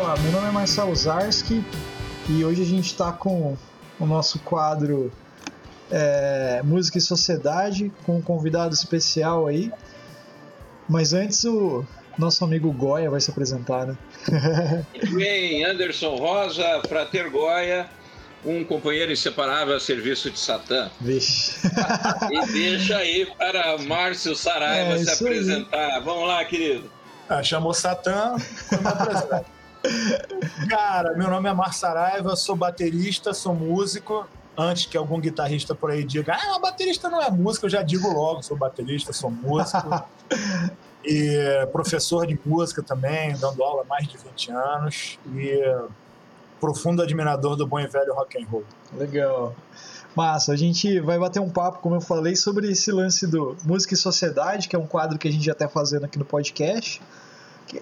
falar. Meu nome é Marcelo Zarski e hoje a gente está com o nosso quadro é, Música e Sociedade com um convidado especial aí. Mas antes o nosso amigo Goya vai se apresentar, né? Bem, Anderson Rosa, Frater Goya, um companheiro inseparável a serviço de Satã. Vixe. e deixa aí para Márcio Saraiva é, se apresentar. Aí. Vamos lá, querido. Ah, chamou Satã, Cara, meu nome é Márcio Saraiva, sou baterista, sou músico. Antes que algum guitarrista por aí diga, ah, baterista não é música, eu já digo logo, sou baterista, sou músico. e professor de música também, dando aula há mais de 20 anos. E profundo admirador do bom e velho rock and roll. Legal. Massa, a gente vai bater um papo, como eu falei, sobre esse lance do Música e Sociedade, que é um quadro que a gente já está fazendo aqui no podcast,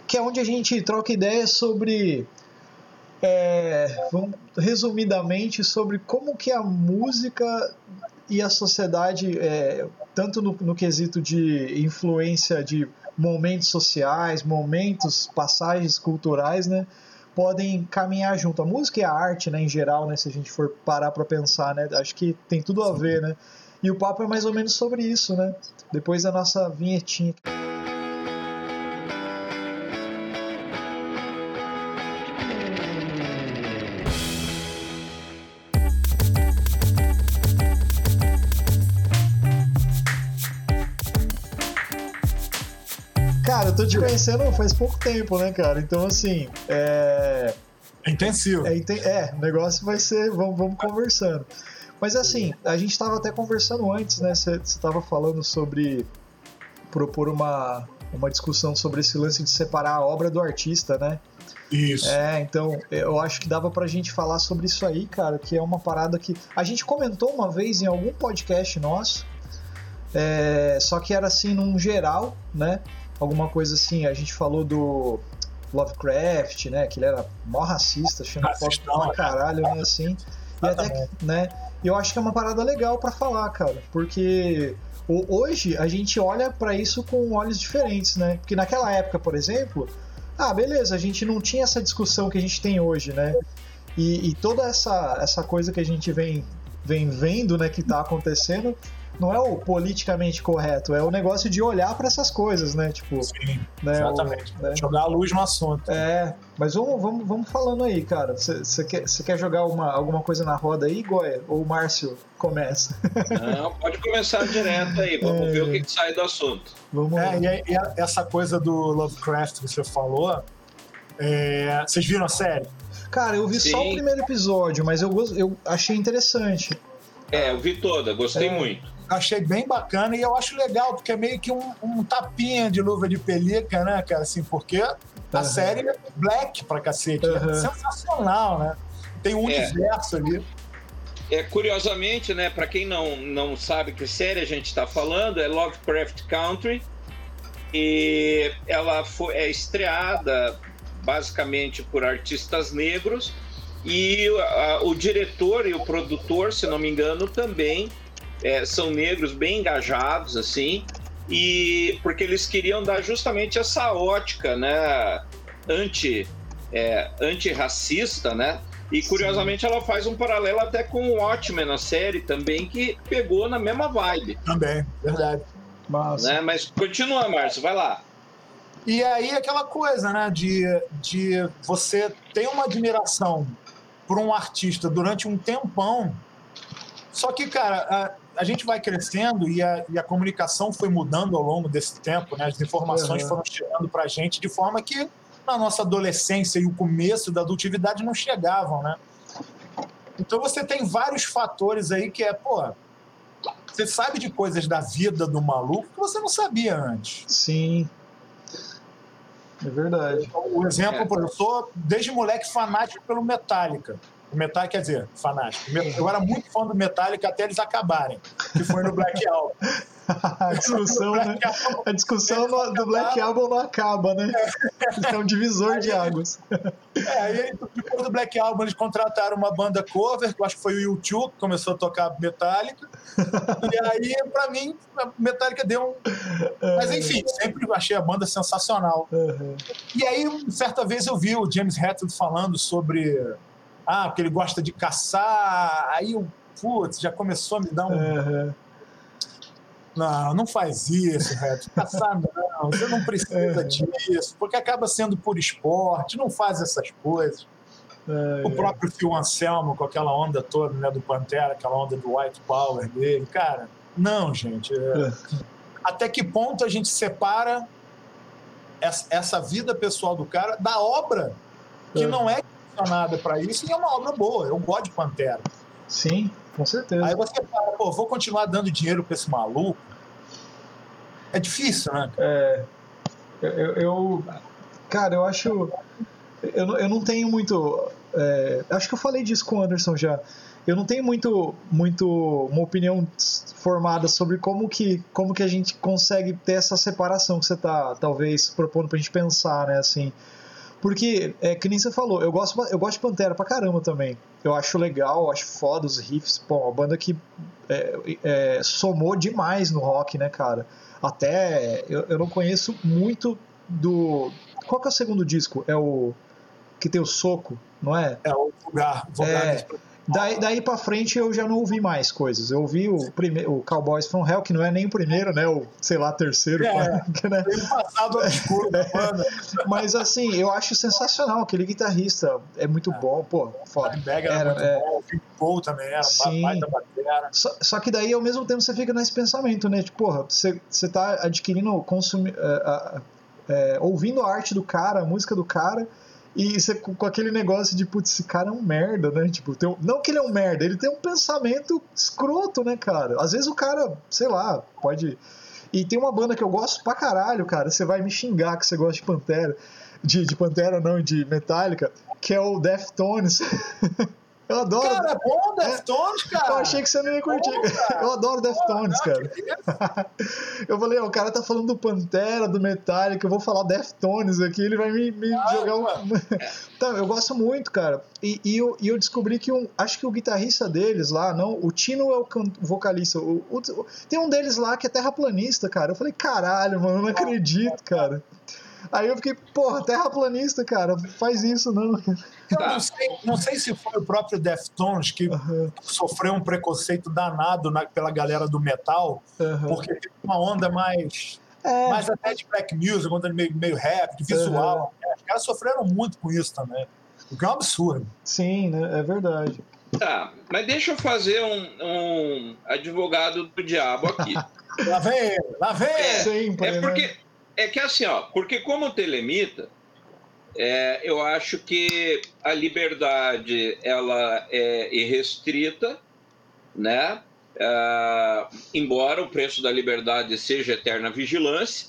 que é onde a gente troca ideias sobre, é, vamos, resumidamente, sobre como que a música e a sociedade, é, tanto no, no quesito de influência de momentos sociais, momentos, passagens culturais, né, podem caminhar junto. A música e a arte, né, em geral, né, se a gente for parar para pensar, né, acho que tem tudo a ver, né? E o papo é mais ou menos sobre isso, né? Depois da nossa vinhetinha. Cara, eu tô te conhecendo faz pouco tempo, né, cara? Então, assim, é. É intensivo. É, é, o negócio vai ser. Vamos, vamos conversando. Mas, assim, a gente tava até conversando antes, né? Você tava falando sobre propor uma, uma discussão sobre esse lance de separar a obra do artista, né? Isso. É, então eu acho que dava pra gente falar sobre isso aí, cara, que é uma parada que. A gente comentou uma vez em algum podcast nosso, é, só que era assim num geral, né? Alguma coisa assim. A gente falou do Lovecraft, né? Que ele era mó racista, xenofóbico pra caralho, né? Assim. E até que, né? Eu acho que é uma parada legal para falar, cara, porque hoje a gente olha para isso com olhos diferentes, né? Porque naquela época, por exemplo, ah, beleza, a gente não tinha essa discussão que a gente tem hoje, né? E, e toda essa, essa coisa que a gente vem, vem vendo, né, que tá acontecendo, não é o politicamente correto, é o negócio de olhar para essas coisas, né? Tipo, Sim, né, exatamente. O, né? Jogar a luz no assunto. É, mas vamos, vamos, vamos falando aí, cara. Você quer, quer jogar uma, alguma coisa na roda aí, Goya? Ou o Márcio começa? Não, pode começar direto aí, vamos é... ver o que, que, sai do assunto. Vamos é, e, e essa coisa do Lovecraft que você falou, é... vocês viram a série? Cara, eu vi Sim. só o primeiro episódio, mas eu, eu achei interessante. É, eu vi toda, gostei é. muito achei bem bacana e eu acho legal, porque é meio que um, um tapinha de luva de pelica, né, cara? Assim, porque a uhum. série é black pra cacete. Uhum. É sensacional, né? Tem um é. universo ali. É, curiosamente, né, para quem não, não sabe que série a gente está falando, é Lovecraft Country. E ela foi, é estreada basicamente por artistas negros. E a, o diretor e o produtor, se não me engano, também é, são negros bem engajados, assim, e porque eles queriam dar justamente essa ótica, né, anti, é, antirracista, né, e curiosamente Sim. ela faz um paralelo até com o Watchmen, na série também, que pegou na mesma vibe. Também, verdade. Mas, né? Mas continua, Márcio, vai lá. E aí aquela coisa, né, de, de você ter uma admiração por um artista durante um tempão, só que, cara, a gente vai crescendo e a, e a comunicação foi mudando ao longo desse tempo, né? As informações uhum. foram chegando para a gente de forma que na nossa adolescência e o começo da adultividade não chegavam, né? Então você tem vários fatores aí que é, pô, você sabe de coisas da vida do maluco que você não sabia antes. Sim. É verdade. Então, o exemplo, é. eu sou desde moleque fanático pelo Metallica. Metallica, quer dizer, fanático. Eu era muito fã do Metallica até eles acabarem, que foi no Black Album. a discussão, né? A discussão do, do Black Album não acaba, né? É um divisor de águas. É, aí depois do Black Album eles contrataram uma banda cover, que eu acho que foi o YouTube, que começou a tocar Metallica. E aí, pra mim, a Metallica deu um. Mas enfim, sempre achei a banda sensacional. Uhum. E aí, certa vez eu vi o James Hetfield falando sobre. Ah, porque ele gosta de caçar. Aí eu, putz, já começou a me dar um. Uhum não, não faz isso, Reto. Caçar não, você não precisa é. disso, porque acaba sendo por esporte, não faz essas coisas. É, o próprio Phil Anselmo, com aquela onda toda né, do Pantera, aquela onda do White Power dele, cara, não, gente. É... Até que ponto a gente separa essa vida pessoal do cara da obra, que é. não é direcionada para isso e é uma obra boa. Eu gosto de Pantera. Sim, com certeza. Aí você fala, pô, vou continuar dando dinheiro para esse maluco. É difícil, né? É. Eu, eu cara, eu acho. Eu, eu não tenho muito. É, acho que eu falei disso com o Anderson já. Eu não tenho muito, muito uma opinião formada sobre como que, como que a gente consegue ter essa separação que você está talvez propondo para a gente pensar, né? Assim, porque, é que nem você falou, eu gosto, eu gosto de Pantera pra caramba também. Eu acho legal, acho foda os riffs. Pô, uma banda que é, é, somou demais no rock, né, cara? Até eu, eu não conheço muito do. Qual que é o segundo disco? É o. Que tem o soco, não é? É o Vulgar. vulgar é, Daí, daí pra frente eu já não ouvi mais coisas. Eu ouvi o, primeiro, o Cowboys from Hell, que não é nem o primeiro, né? O, sei lá, terceiro. É, né? passado obscuro da banda. Mas assim, eu acho sensacional. Aquele guitarrista é muito é. bom, pô. Foda. Era, era muito é... bom, o Paul também era, Sim. baita batera. Só, só, que daí, ao mesmo tempo, você fica nesse pensamento, né? Tipo, porra, você, você tá adquirindo, consumi, é, é, ouvindo a arte do cara, a música do cara e você com aquele negócio de, putz, esse cara é um merda, né? Tipo, tem um, não que ele é um merda, ele tem um pensamento escroto, né, cara? Às vezes o cara, sei lá, pode. E tem uma banda que eu gosto pra caralho, cara. Você vai me xingar que você gosta de Pantera. De, de Pantera, não, de Metallica, que é o Deftones. Eu adoro. Cara, é bom Deftones, é, cara. Eu achei que você não ia curtir. Bom, eu adoro Deftones, cara. eu falei, ó, o cara tá falando do Pantera, do Metallica, eu vou falar Deftones aqui, ele vai me, me ah, jogar um. então, eu gosto muito, cara. E, e, eu, e eu descobri que um. Acho que o guitarrista deles lá, não, o Tino é o, can, vocalista. O, o, tem um deles lá que é terraplanista, cara. Eu falei, caralho, mano, eu não acredito, cara. Aí eu fiquei, porra, terraplanista, cara, faz isso não. Eu não sei, não sei se foi o próprio Deftones que uhum. sofreu um preconceito danado na, pela galera do metal, uhum. porque tem uma onda mais. É. Mais até de black music, onda meio, meio rap, de visual. Uhum. Os caras sofreram muito com isso também. O que é um absurdo. Sim, né? É verdade. Tá, mas deixa eu fazer um, um advogado do diabo aqui. lá vem, lá vem! É, Sempre, é porque. Né? É que assim, ó, porque como telemita, é, eu acho que a liberdade ela é irrestrita, né? É, embora o preço da liberdade seja eterna vigilância,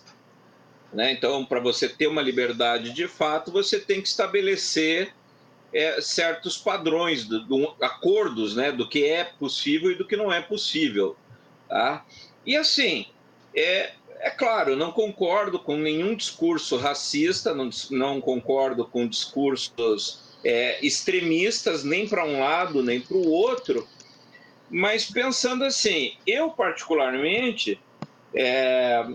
né? Então, para você ter uma liberdade de fato, você tem que estabelecer é, certos padrões, do, do, acordos, né? Do que é possível e do que não é possível, tá? E assim, é, é claro, não concordo com nenhum discurso racista, não, não concordo com discursos é, extremistas, nem para um lado, nem para o outro, mas pensando assim, eu particularmente, é,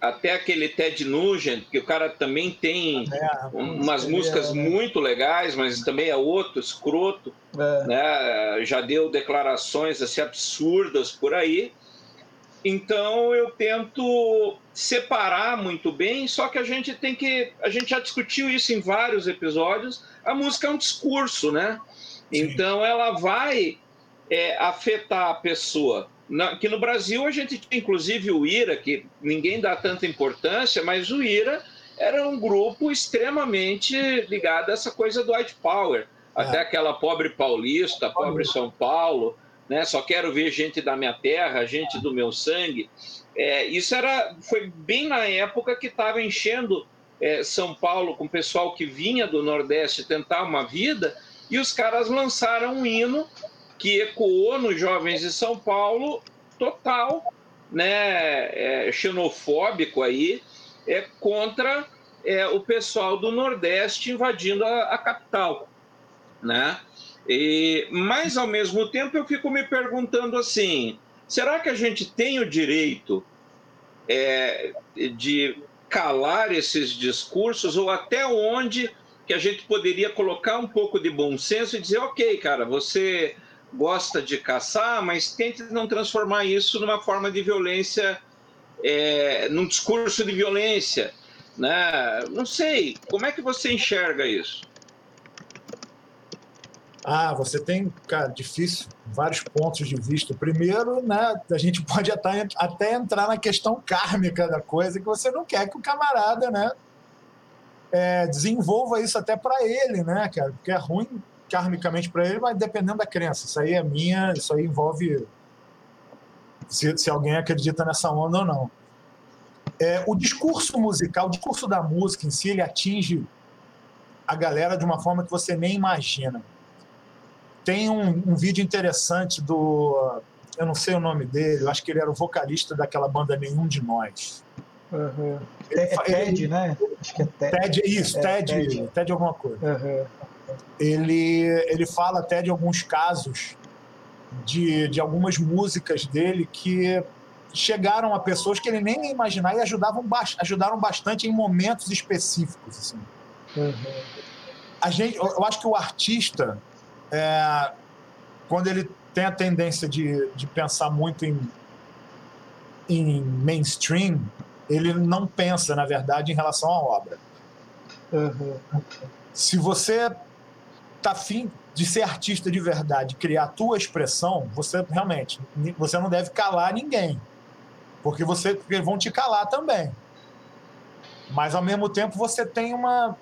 até aquele Ted Nugent, que o cara também tem é, umas músicas é, muito legais, mas também é outro escroto, é. né? já deu declarações assim, absurdas por aí. Então eu tento separar muito bem, só que a gente tem que. A gente já discutiu isso em vários episódios. A música é um discurso, né? Sim. Então ela vai é, afetar a pessoa. Na, aqui no Brasil a gente tinha inclusive o IRA, que ninguém dá tanta importância, mas o IRA era um grupo extremamente ligado a essa coisa do white power. É. Até aquela pobre paulista, pobre São Paulo né? Só quero ver gente da minha terra, gente do meu sangue. É, isso era, foi bem na época que estava enchendo é, São Paulo com o pessoal que vinha do Nordeste tentar uma vida, e os caras lançaram um hino que ecoou nos jovens de São Paulo total, né, é, xenofóbico aí é contra é, o pessoal do Nordeste invadindo a, a capital, né? E, mas ao mesmo tempo eu fico me perguntando assim: será que a gente tem o direito é, de calar esses discursos ou até onde que a gente poderia colocar um pouco de bom senso e dizer, ok, cara, você gosta de caçar, mas tente não transformar isso numa forma de violência, é, num discurso de violência, né? Não sei, como é que você enxerga isso? Ah, você tem, cara, difícil, vários pontos de vista. Primeiro, né, a gente pode até, até entrar na questão kármica da coisa, que você não quer que o camarada, né, é, desenvolva isso até para ele, né, cara? Porque é ruim karmicamente para ele, mas dependendo da crença. Isso aí é minha, isso aí envolve se, se alguém acredita nessa onda ou não. É, o discurso musical, o discurso da música em si, ele atinge a galera de uma forma que você nem imagina. Tem um, um vídeo interessante do. Eu não sei o nome dele, eu acho que ele era o vocalista daquela banda Nenhum de Nós. Uhum. É, é TED, né? Acho que é TED. TED isso, é, TED, TED, TED alguma coisa. Uhum. Ele, ele fala até de alguns casos de, de algumas músicas dele que chegaram a pessoas que ele nem ia imaginar e ajudavam, ajudaram bastante em momentos específicos. Assim. Uhum. A gente, eu acho que o artista, é, quando ele tem a tendência de, de pensar muito em, em mainstream, ele não pensa, na verdade, em relação à obra. Uhum. Se você tá afim de ser artista de verdade, criar a tua expressão, você realmente você não deve calar ninguém, porque você porque vão te calar também. Mas ao mesmo tempo você tem uma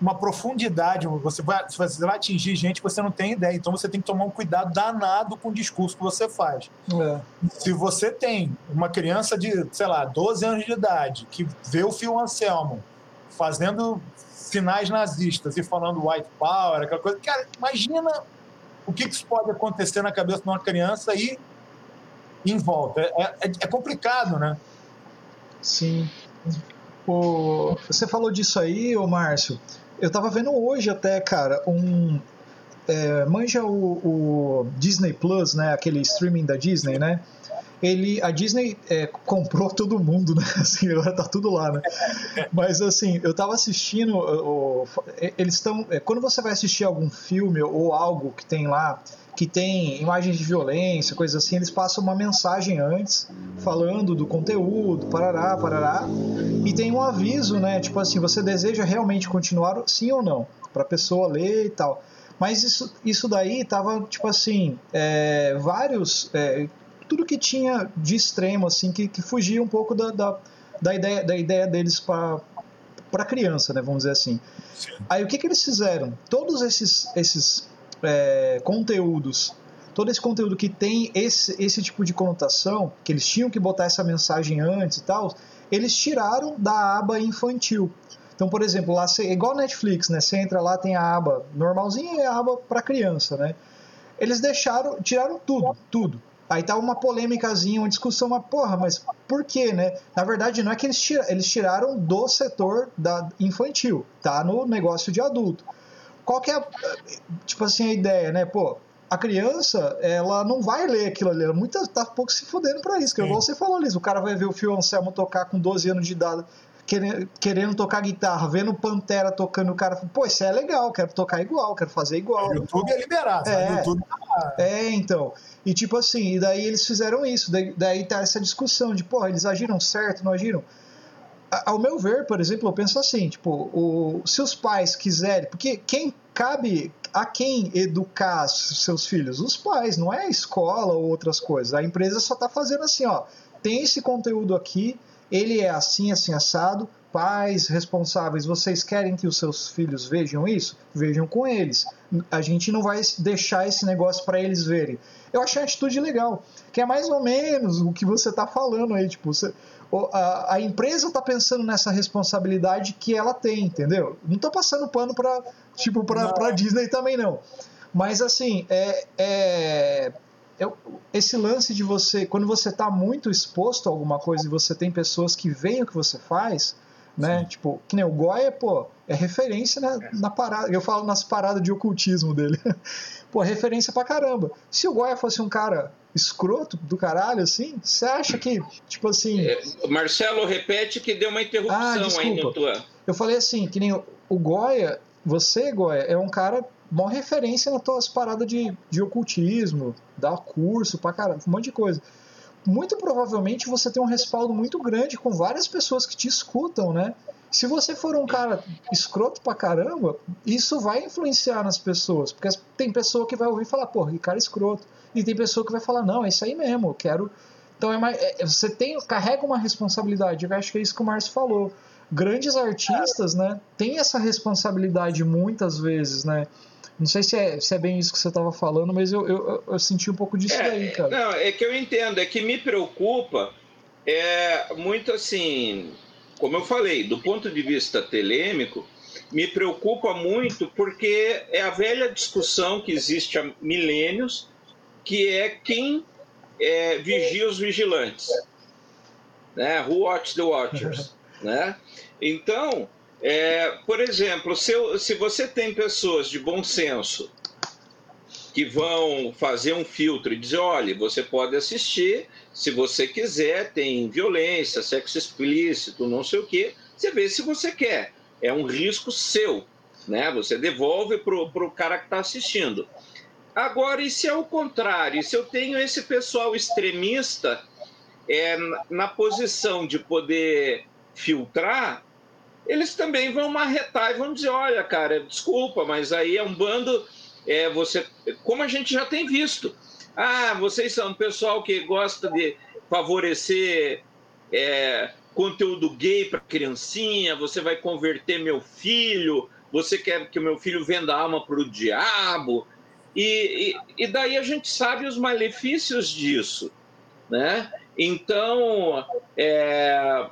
uma profundidade, você vai, você vai atingir gente que você não tem ideia. Então você tem que tomar um cuidado danado com o discurso que você faz. É. Se você tem uma criança de, sei lá, 12 anos de idade que vê o Phil Anselmo fazendo sinais nazistas e falando white power, aquela coisa, cara, imagina o que, que isso pode acontecer na cabeça de uma criança e em volta. É, é, é complicado, né? Sim. O, você falou disso aí, ô Márcio. Eu tava vendo hoje até, cara, um. É, manja o, o, Disney Plus, né? Aquele streaming da Disney, né? Ele, a Disney é, comprou todo mundo, né? Assim, agora tá tudo lá, né? Mas assim, eu tava assistindo. O, eles estão. É, quando você vai assistir algum filme ou algo que tem lá que tem imagens de violência, coisas assim, eles passam uma mensagem antes, falando do conteúdo, parará, parará, e tem um aviso, né? Tipo assim, você deseja realmente continuar, sim ou não, para pessoa ler e tal. Mas isso, isso daí tava, tipo assim, é, vários. É, tudo que tinha de extremo, assim, que, que fugia um pouco da, da, da ideia, da ideia deles para para criança, né, vamos dizer assim. Sim. Aí o que, que eles fizeram? Todos esses, esses é, conteúdos, todo esse conteúdo que tem esse, esse tipo de conotação, que eles tinham que botar essa mensagem antes e tal, eles tiraram da aba infantil. Então, por exemplo, lá é igual Netflix, né? Você entra lá, tem a aba normalzinha e a aba para criança, né? Eles deixaram, tiraram tudo, tudo. Aí tá uma polêmicazinha, uma discussão, mas porra, mas por quê, né? Na verdade, não é que eles tiraram, eles tiraram do setor da infantil, tá? No negócio de adulto. Qual que é, a, tipo assim, a ideia, né? Pô, a criança, ela não vai ler aquilo ali, ela muito, tá pouco se fudendo pra isso, que igual você falou, Liz, o cara vai ver o Fio Anselmo tocar com 12 anos de idade, querendo, querendo tocar guitarra, vendo Pantera tocando, o cara, pô, isso é legal, quero tocar igual, quero fazer igual. O YouTube é liberado, é, YouTube é, é, então. E tipo assim, e daí eles fizeram isso, daí, daí tá essa discussão de, pô, eles agiram certo, não agiram? ao meu ver, por exemplo, eu penso assim, tipo, o, se os pais quiserem, porque quem cabe a quem educar seus filhos? Os pais, não é a escola ou outras coisas. A empresa só está fazendo assim, ó, tem esse conteúdo aqui, ele é assim, assim assado. Pais responsáveis, vocês querem que os seus filhos vejam isso? Vejam com eles. A gente não vai deixar esse negócio para eles verem. Eu achei uma atitude legal, que é mais ou menos o que você está falando aí, tipo, você, a, a empresa está pensando nessa responsabilidade que ela tem, entendeu? Não estou passando pano para tipo para Disney também não. Mas assim, é, é eu, esse lance de você, quando você está muito exposto a alguma coisa e você tem pessoas que veem o que você faz, né? Sim. Tipo, que nem o Goya, pô, é referência na, é. na parada. Eu falo nas paradas de ocultismo dele. pô, referência pra caramba. Se o Goya fosse um cara escroto do caralho, assim, você acha que, tipo assim. É, Marcelo, repete que deu uma interrupção ah, aí no tua. Eu falei assim, que nem o, o Goya, você, Goya, é um cara mó referência nas tuas paradas de, de ocultismo, dá curso pra caramba, um monte de coisa. Muito provavelmente você tem um respaldo muito grande com várias pessoas que te escutam, né? Se você for um cara escroto pra caramba, isso vai influenciar nas pessoas. Porque tem pessoa que vai ouvir e falar, porra, que cara escroto. E tem pessoa que vai falar, não, é isso aí mesmo, eu quero. Então é mais, é, você tem, carrega uma responsabilidade. Eu acho que é isso que o Márcio falou. Grandes artistas, né, têm essa responsabilidade muitas vezes, né? Não sei se é, se é bem isso que você estava falando, mas eu, eu, eu, senti um pouco disso é, daí, cara. Não, é que eu entendo, é que me preocupa é muito assim, como eu falei, do ponto de vista telêmico, me preocupa muito porque é a velha discussão que existe há milênios, que é quem é, vigia os vigilantes, né? Who watch the watchers, né? Então, é, por exemplo, se, eu, se você tem pessoas de bom senso que vão fazer um filtro e dizer, olha, você pode assistir, se você quiser, tem violência, sexo explícito, não sei o quê, você vê se você quer. É um risco seu, né? Você devolve para o cara que está assistindo. Agora, e se é o contrário? Se eu tenho esse pessoal extremista é, na posição de poder filtrar, eles também vão marretar e vão dizer: olha, cara, desculpa, mas aí é um bando. É, você, como a gente já tem visto. Ah, vocês são um pessoal que gosta de favorecer é, conteúdo gay para criancinha, você vai converter meu filho, você quer que o meu filho venda alma para o diabo. E, e, e, daí a gente sabe os malefícios disso. Né? Então, é,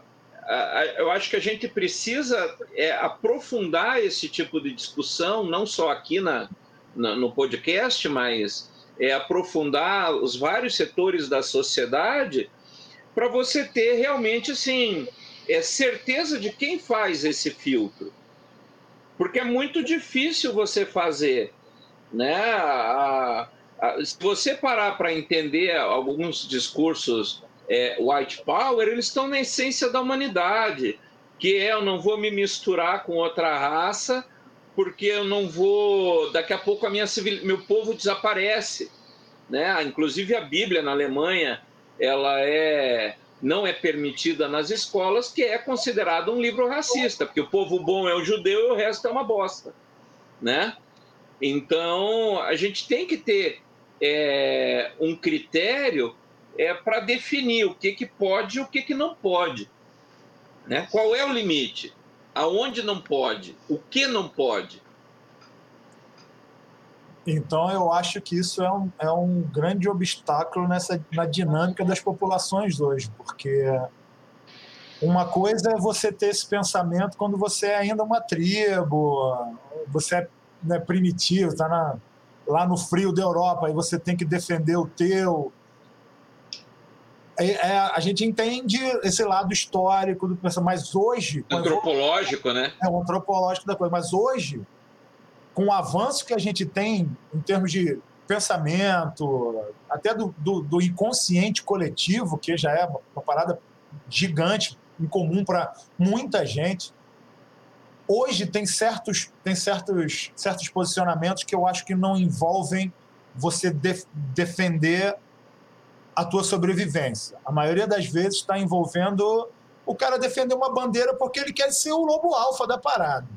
eu acho que a gente precisa é, aprofundar esse tipo de discussão, não só aqui na, na, no podcast, mas é, aprofundar os vários setores da sociedade para você ter realmente assim, é, certeza de quem faz esse filtro. Porque é muito difícil você fazer. Né? A, a, se você parar para entender alguns discursos é, white power, eles estão na essência da humanidade, que é eu não vou me misturar com outra raça, porque eu não vou. Daqui a pouco a minha civil, meu povo desaparece. Né? Inclusive a Bíblia na Alemanha ela é não é permitida nas escolas, que é considerado um livro racista, porque o povo bom é o judeu e o resto é uma bosta, né? Então a gente tem que ter é, um critério é para definir o que, que pode e o que, que não pode. Né? Qual é o limite? Aonde não pode? O que não pode? Então, eu acho que isso é um, é um grande obstáculo nessa, na dinâmica das populações hoje, porque uma coisa é você ter esse pensamento quando você é ainda uma tribo, você é né, primitivo, está lá no frio da Europa, e você tem que defender o teu, é, é, a gente entende esse lado histórico do pensamento, mas hoje. Antropológico, né? É o antropológico da coisa. Mas hoje, com o avanço que a gente tem em termos de pensamento, até do, do, do inconsciente coletivo, que já é uma parada gigante, incomum para muita gente. Hoje tem certos, tem certos, certos posicionamentos que eu acho que não envolvem você def, defender a tua sobrevivência. A maioria das vezes está envolvendo o cara defender uma bandeira porque ele quer ser o lobo alfa da parada.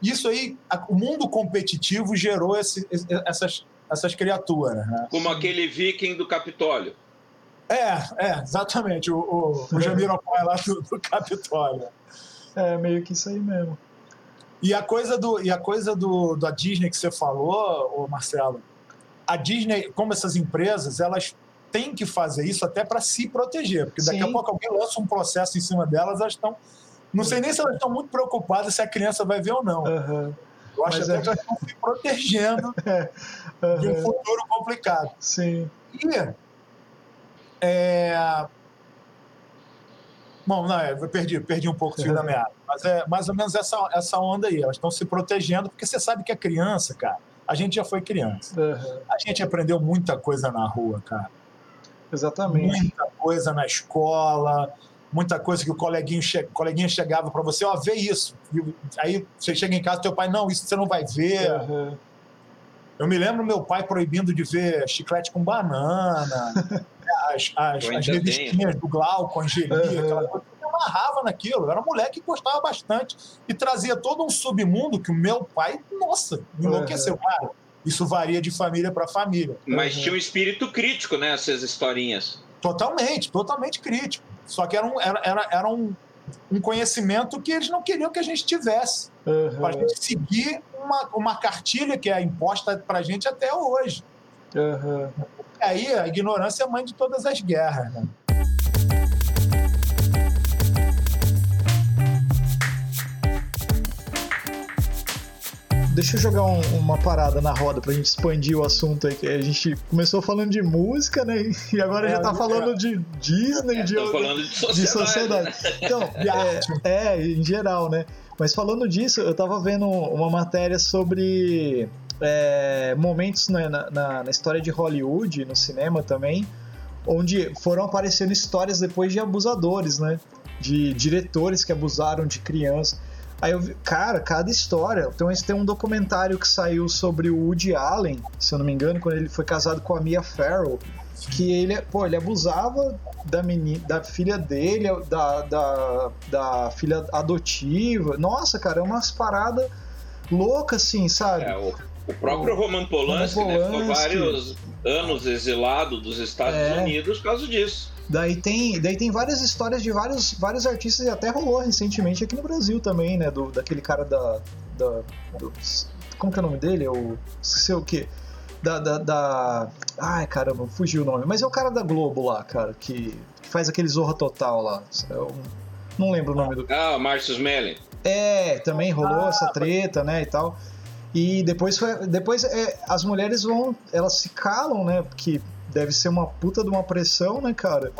Isso aí, o mundo competitivo gerou esse, essas, essas criaturas. Né? Como aquele viking do Capitólio. É, é, exatamente. O, o, o Jamiroquai lá do, do Capitólio. É, meio que isso aí mesmo. E a coisa, do, e a coisa do, da Disney que você falou, Marcelo, a Disney, como essas empresas, elas tem que fazer isso até para se proteger, porque daqui Sim. a pouco alguém lança um processo em cima delas, elas estão. Não sei nem se elas estão muito preocupadas se a criança vai ver ou não. Uhum. Eu acho Mas até é... que elas estão se protegendo é. uhum. de um futuro complicado. Sim. E. É... Bom, não, eu perdi, perdi um pouco o fio uhum. da meada. Mas é mais ou menos essa, essa onda aí. Elas estão se protegendo, porque você sabe que a criança, cara, a gente já foi criança. Uhum. A gente aprendeu muita coisa na rua, cara. Exatamente. Muita coisa na escola, muita coisa que o coleguinho, che coleguinha chegava para você, ó, vê isso. E aí você chega em casa, teu pai, não, isso você não vai ver. Uhum. Eu me lembro meu pai proibindo de ver chiclete com banana, as, as, as revistinhas do Glauco, Angeli, uhum. aquela coisa. Eu amarrava naquilo. Eu era um moleque que gostava bastante e trazia todo um submundo que o meu pai, nossa, enlouqueceu. Uhum. Cara, isso varia de família para família. Mas uhum. tinha um espírito crítico, né? Essas historinhas. Totalmente, totalmente crítico. Só que era um, era, era, era um, um conhecimento que eles não queriam que a gente tivesse. Uhum. Para a gente seguir uma, uma cartilha que é imposta para a gente até hoje. Uhum. Aí a ignorância é mãe de todas as guerras. Né? Deixa eu jogar um, uma parada na roda pra gente expandir o assunto aí. Que a gente começou falando de música, né? E agora é, já tá falando é. de Disney, é, de, falando de sociedade. De sociedade. Né? Então, é, é, em geral, né? Mas falando disso, eu tava vendo uma matéria sobre é, momentos na, na, na, história de Hollywood, no cinema também, onde foram aparecendo histórias depois de abusadores, né? De diretores que abusaram de crianças. Aí eu vi, cara, cada história. Então, tem um documentário que saiu sobre o Woody Allen, se eu não me engano, quando ele foi casado com a Mia Farrow, que ele, pô, ele abusava da menina, da filha dele, da, da, da filha adotiva. Nossa, cara, é umas paradas loucas, assim, sabe? É, o, o próprio o, Roman Polanski, Roman Polanski, né, ficou vários anos exilado dos Estados é. Unidos por causa disso. Daí tem, daí tem várias histórias de vários, vários artistas e até rolou recentemente aqui no Brasil também, né? Do, daquele cara da. da do, como que é o nome dele? O. Sei o quê? Da, da, da. Ai caramba, fugiu o nome. Mas é o cara da Globo lá, cara, que, que faz aquele Zorra Total lá. Eu não lembro o nome do. Ah, Marcius Melling. É, também rolou ah, essa treta, né? E tal. E depois foi. Depois é, as mulheres vão. Elas se calam, né? Porque deve ser uma puta de uma pressão, né, cara?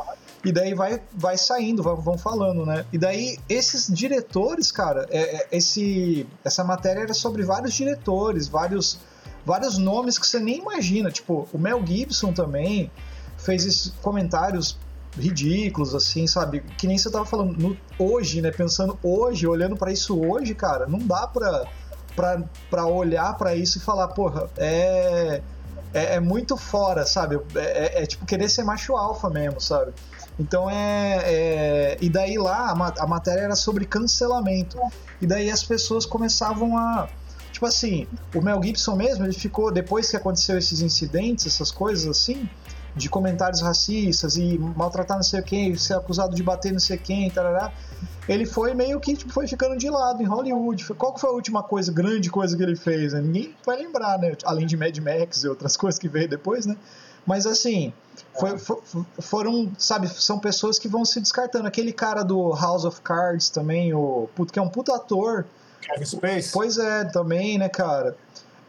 E daí vai, vai saindo, vão falando, né? E daí esses diretores, cara, é, é, esse, essa matéria era sobre vários diretores, vários, vários nomes que você nem imagina. Tipo, o Mel Gibson também fez esses comentários ridículos, assim, sabe? Que nem você tava falando no, hoje, né? Pensando hoje, olhando para isso hoje, cara, não dá pra, pra, pra olhar para isso e falar, porra, é é, é muito fora, sabe? É, é, é, tipo querer ser macho alfa mesmo, sabe? Então é, é. E daí lá a, a matéria era sobre cancelamento. E daí as pessoas começavam a. Tipo assim, o Mel Gibson mesmo, ele ficou, depois que aconteceu esses incidentes, essas coisas assim, de comentários racistas e maltratar não sei quem, ser acusado de bater não sei quem, tarará, ele foi meio que tipo, foi ficando de lado em Hollywood. Qual que foi a última coisa, grande coisa que ele fez? Né? Ninguém vai lembrar, né? Além de Mad Max e outras coisas que veio depois, né? Mas assim, foi, for, foram, sabe, são pessoas que vão se descartando. Aquele cara do House of Cards também, o que é um puto ator. Kevin Space. Pois é, também, né, cara?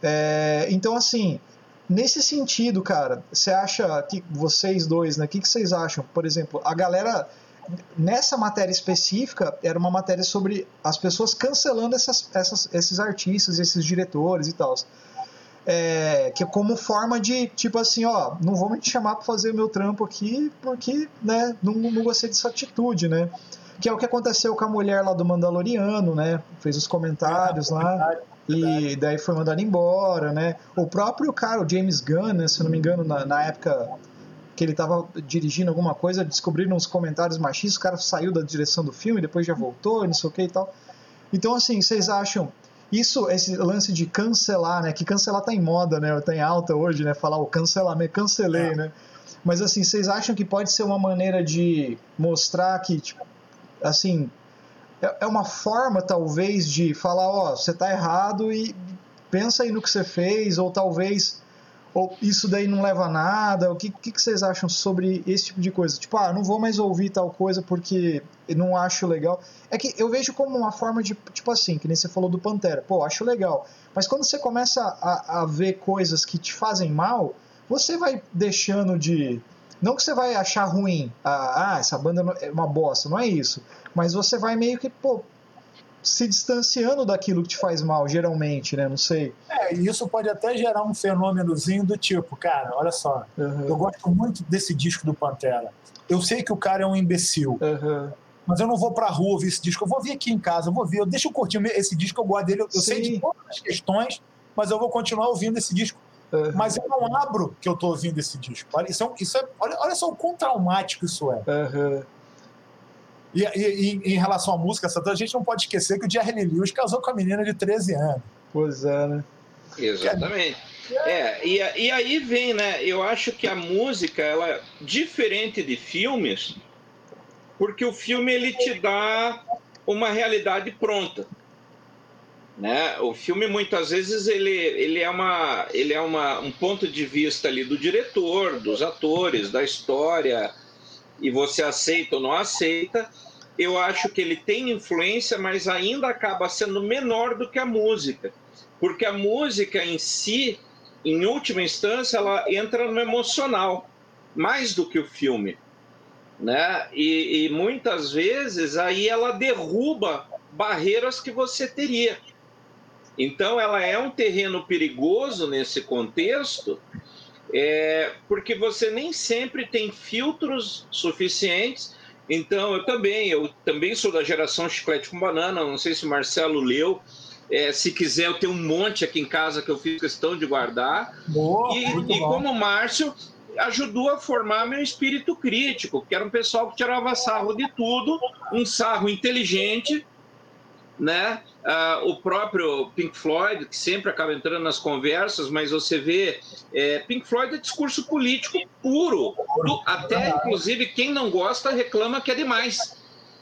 É, então, assim, Nesse sentido, cara, você acha que vocês dois, né? O que, que vocês acham? Por exemplo, a galera nessa matéria específica era uma matéria sobre as pessoas cancelando essas, essas, esses artistas, esses diretores e tal. É, que é como forma de tipo assim, ó, não vou me chamar para fazer o meu trampo aqui porque, né, não, não gostei dessa atitude, né? Que é o que aconteceu com a mulher lá do Mandaloriano, né? Fez os comentários é, lá. Comentário e daí foi mandado embora, né? O próprio cara, o James Gunn, né, se eu não me engano, na, na época que ele estava dirigindo alguma coisa, descobriram uns comentários machistas, o cara saiu da direção do filme, depois já voltou, não sei o que e tal. Então, assim, vocês acham isso, esse lance de cancelar, né? Que cancelar tá em moda, né? Tá em alta hoje, né? Falar o cancelamento, cancelei, é. né? Mas assim, vocês acham que pode ser uma maneira de mostrar que, tipo, assim, é, é uma forma, talvez, de falar, ó, você tá errado e pensa aí no que você fez, ou talvez Ou isso daí não leva a nada? O que, que, que vocês acham sobre esse tipo de coisa? Tipo, ah, não vou mais ouvir tal coisa porque não acho legal. É que eu vejo como uma forma de, tipo assim, que nem você falou do Pantera. Pô, acho legal. Mas quando você começa a, a ver coisas que te fazem mal, você vai deixando de. Não que você vai achar ruim, ah, ah, essa banda é uma bosta, não é isso. Mas você vai meio que, pô, se distanciando daquilo que te faz mal, geralmente, né? Não sei. É, e isso pode até gerar um fenômenozinho do tipo, cara, olha só, uhum. eu gosto muito desse disco do Pantera. Eu sei que o cara é um imbecil. Uhum. Mas eu não vou pra rua ouvir esse disco, eu vou vir aqui em casa, eu vou ver, eu deixa eu curtir esse disco, eu gosto dele, eu, eu sei de todas as questões, mas eu vou continuar ouvindo esse disco. Uhum. Mas eu não abro que eu tô ouvindo esse disco. Olha, isso é, isso é, olha, olha só o quão traumático isso é. Uhum. E, e, e, em relação à música, a gente não pode esquecer que o Jerry Lewis casou com a menina de 13 anos. Pois é, né? Exatamente. É, e, e aí vem, né? Eu acho que a música, ela é diferente de filmes, porque o filme ele te dá uma realidade pronta. Né? O filme muitas vezes ele, ele é, uma, ele é uma, um ponto de vista ali do diretor, dos atores, da história, e você aceita ou não aceita. Eu acho que ele tem influência, mas ainda acaba sendo menor do que a música, porque a música em si, em última instância, ela entra no emocional mais do que o filme, né? E, e muitas vezes aí ela derruba barreiras que você teria. Então, ela é um terreno perigoso nesse contexto, é, porque você nem sempre tem filtros suficientes. Então, eu também, eu também sou da geração chiclete com banana. Não sei se o Marcelo leu. É, se quiser, eu tenho um monte aqui em casa que eu fiz questão de guardar. Boa, e, e como o Márcio ajudou a formar meu espírito crítico, que era um pessoal que tirava sarro de tudo, um sarro inteligente, né? Uh, o próprio Pink Floyd, que sempre acaba entrando nas conversas, mas você vê, é, Pink Floyd é discurso político puro, do, até inclusive quem não gosta reclama que é demais.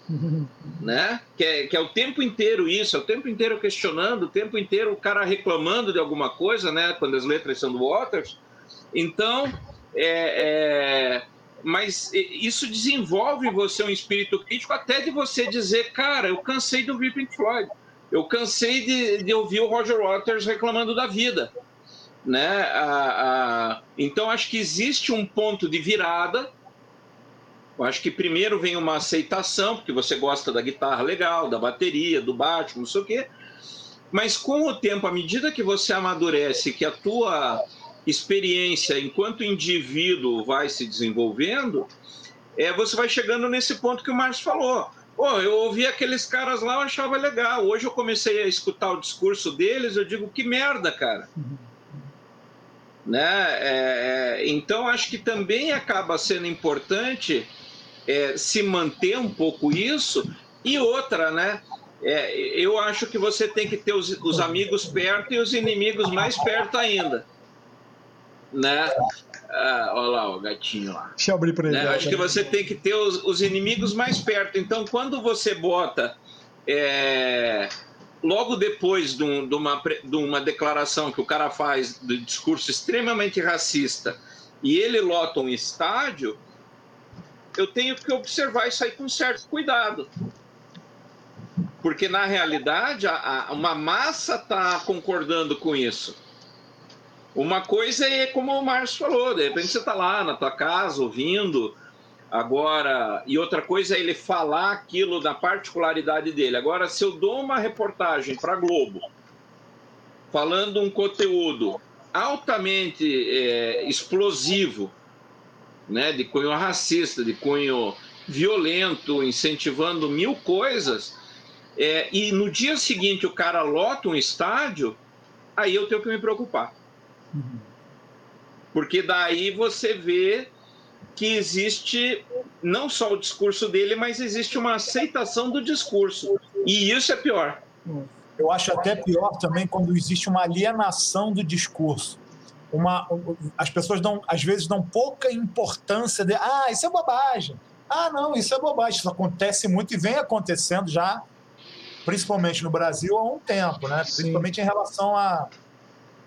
né? Que é, que é o tempo inteiro isso, é o tempo inteiro questionando, o tempo inteiro o cara reclamando de alguma coisa, né? Quando as letras são do Waters. Então, é, é mas isso desenvolve em você um espírito crítico até de você dizer, cara, eu cansei de ouvir Pink Floyd, eu cansei de, de ouvir o Roger Waters reclamando da vida, né? Então acho que existe um ponto de virada. Eu acho que primeiro vem uma aceitação, porque você gosta da guitarra legal, da bateria, do baixo, não sei o quê. Mas com o tempo, à medida que você amadurece, que a tua experiência enquanto indivíduo vai se desenvolvendo, é, você vai chegando nesse ponto que o Márcio falou. Pô, eu ouvi aqueles caras lá, eu achava legal. Hoje eu comecei a escutar o discurso deles, eu digo, que merda, cara. Uhum. Né? É, é, então, acho que também acaba sendo importante é, se manter um pouco isso. E outra, né? É, eu acho que você tem que ter os, os amigos perto e os inimigos mais perto ainda né? Ah, olha lá o gatinho lá. Deixa eu abrir para ele. Né? Acho que você tem que ter os, os, inimigos mais perto. Então, quando você bota é, logo depois de, um, de, uma, de uma declaração que o cara faz de discurso extremamente racista e ele lota um estádio, eu tenho que observar isso aí com certo cuidado. Porque, na realidade, a, a, uma massa está concordando com isso. Uma coisa é como o Márcio falou, de repente você está lá na tua casa ouvindo, agora, e outra coisa é ele falar aquilo da particularidade dele. Agora, se eu dou uma reportagem para Globo falando um conteúdo altamente é, explosivo, né, de cunho racista, de cunho violento, incentivando mil coisas, é, e no dia seguinte o cara lota um estádio, aí eu tenho que me preocupar. Porque daí você vê que existe não só o discurso dele, mas existe uma aceitação do discurso. E isso é pior. Eu acho até pior também quando existe uma alienação do discurso. Uma, as pessoas dão, às vezes dão pouca importância de, ah, isso é bobagem. Ah, não, isso é bobagem. Isso acontece muito e vem acontecendo já, principalmente no Brasil, há um tempo, né? Principalmente em relação a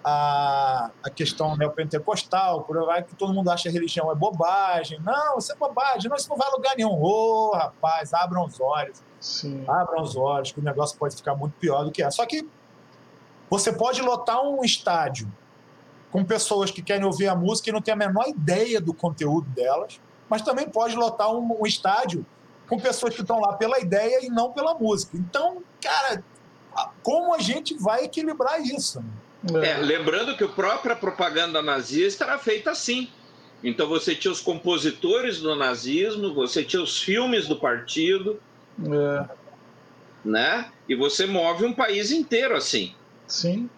a, a questão neopentecostal, por aí que todo mundo acha que a religião é bobagem. Não, isso é bobagem, não, isso não vai a lugar nenhum. Ô, oh, rapaz, abram os olhos. Sim. Abram os olhos, que o negócio pode ficar muito pior do que é. Só que você pode lotar um estádio com pessoas que querem ouvir a música e não têm a menor ideia do conteúdo delas, mas também pode lotar um, um estádio com pessoas que estão lá pela ideia e não pela música. Então, cara, como a gente vai equilibrar isso? É, lembrando que a própria propaganda nazista era feita assim. Então você tinha os compositores do nazismo, você tinha os filmes do partido, é. né? E você move um país inteiro assim. Sim.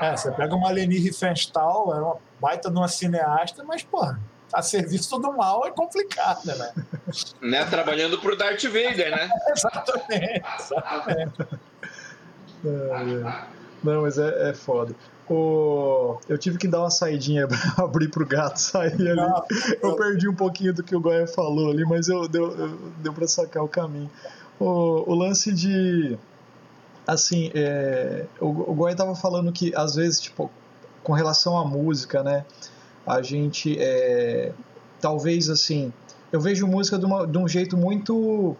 É, você pega uma Leni Riefenstahl, era uma baita de uma cineasta, mas, porra, a serviço do mal é complicado, né? né? Trabalhando pro Darth Vader, né? exatamente, exatamente. É, é. Não, mas é, é foda. O... Eu tive que dar uma saidinha pra abrir pro gato sair ali. Não, eu perdi um pouquinho do que o Goya falou ali, mas eu, deu, eu, deu pra sacar o caminho. O, o lance de. Assim, é, o, o Goya tava falando que às vezes, tipo, com relação à música, né? A gente. É, talvez assim. Eu vejo música de, uma, de um jeito muito.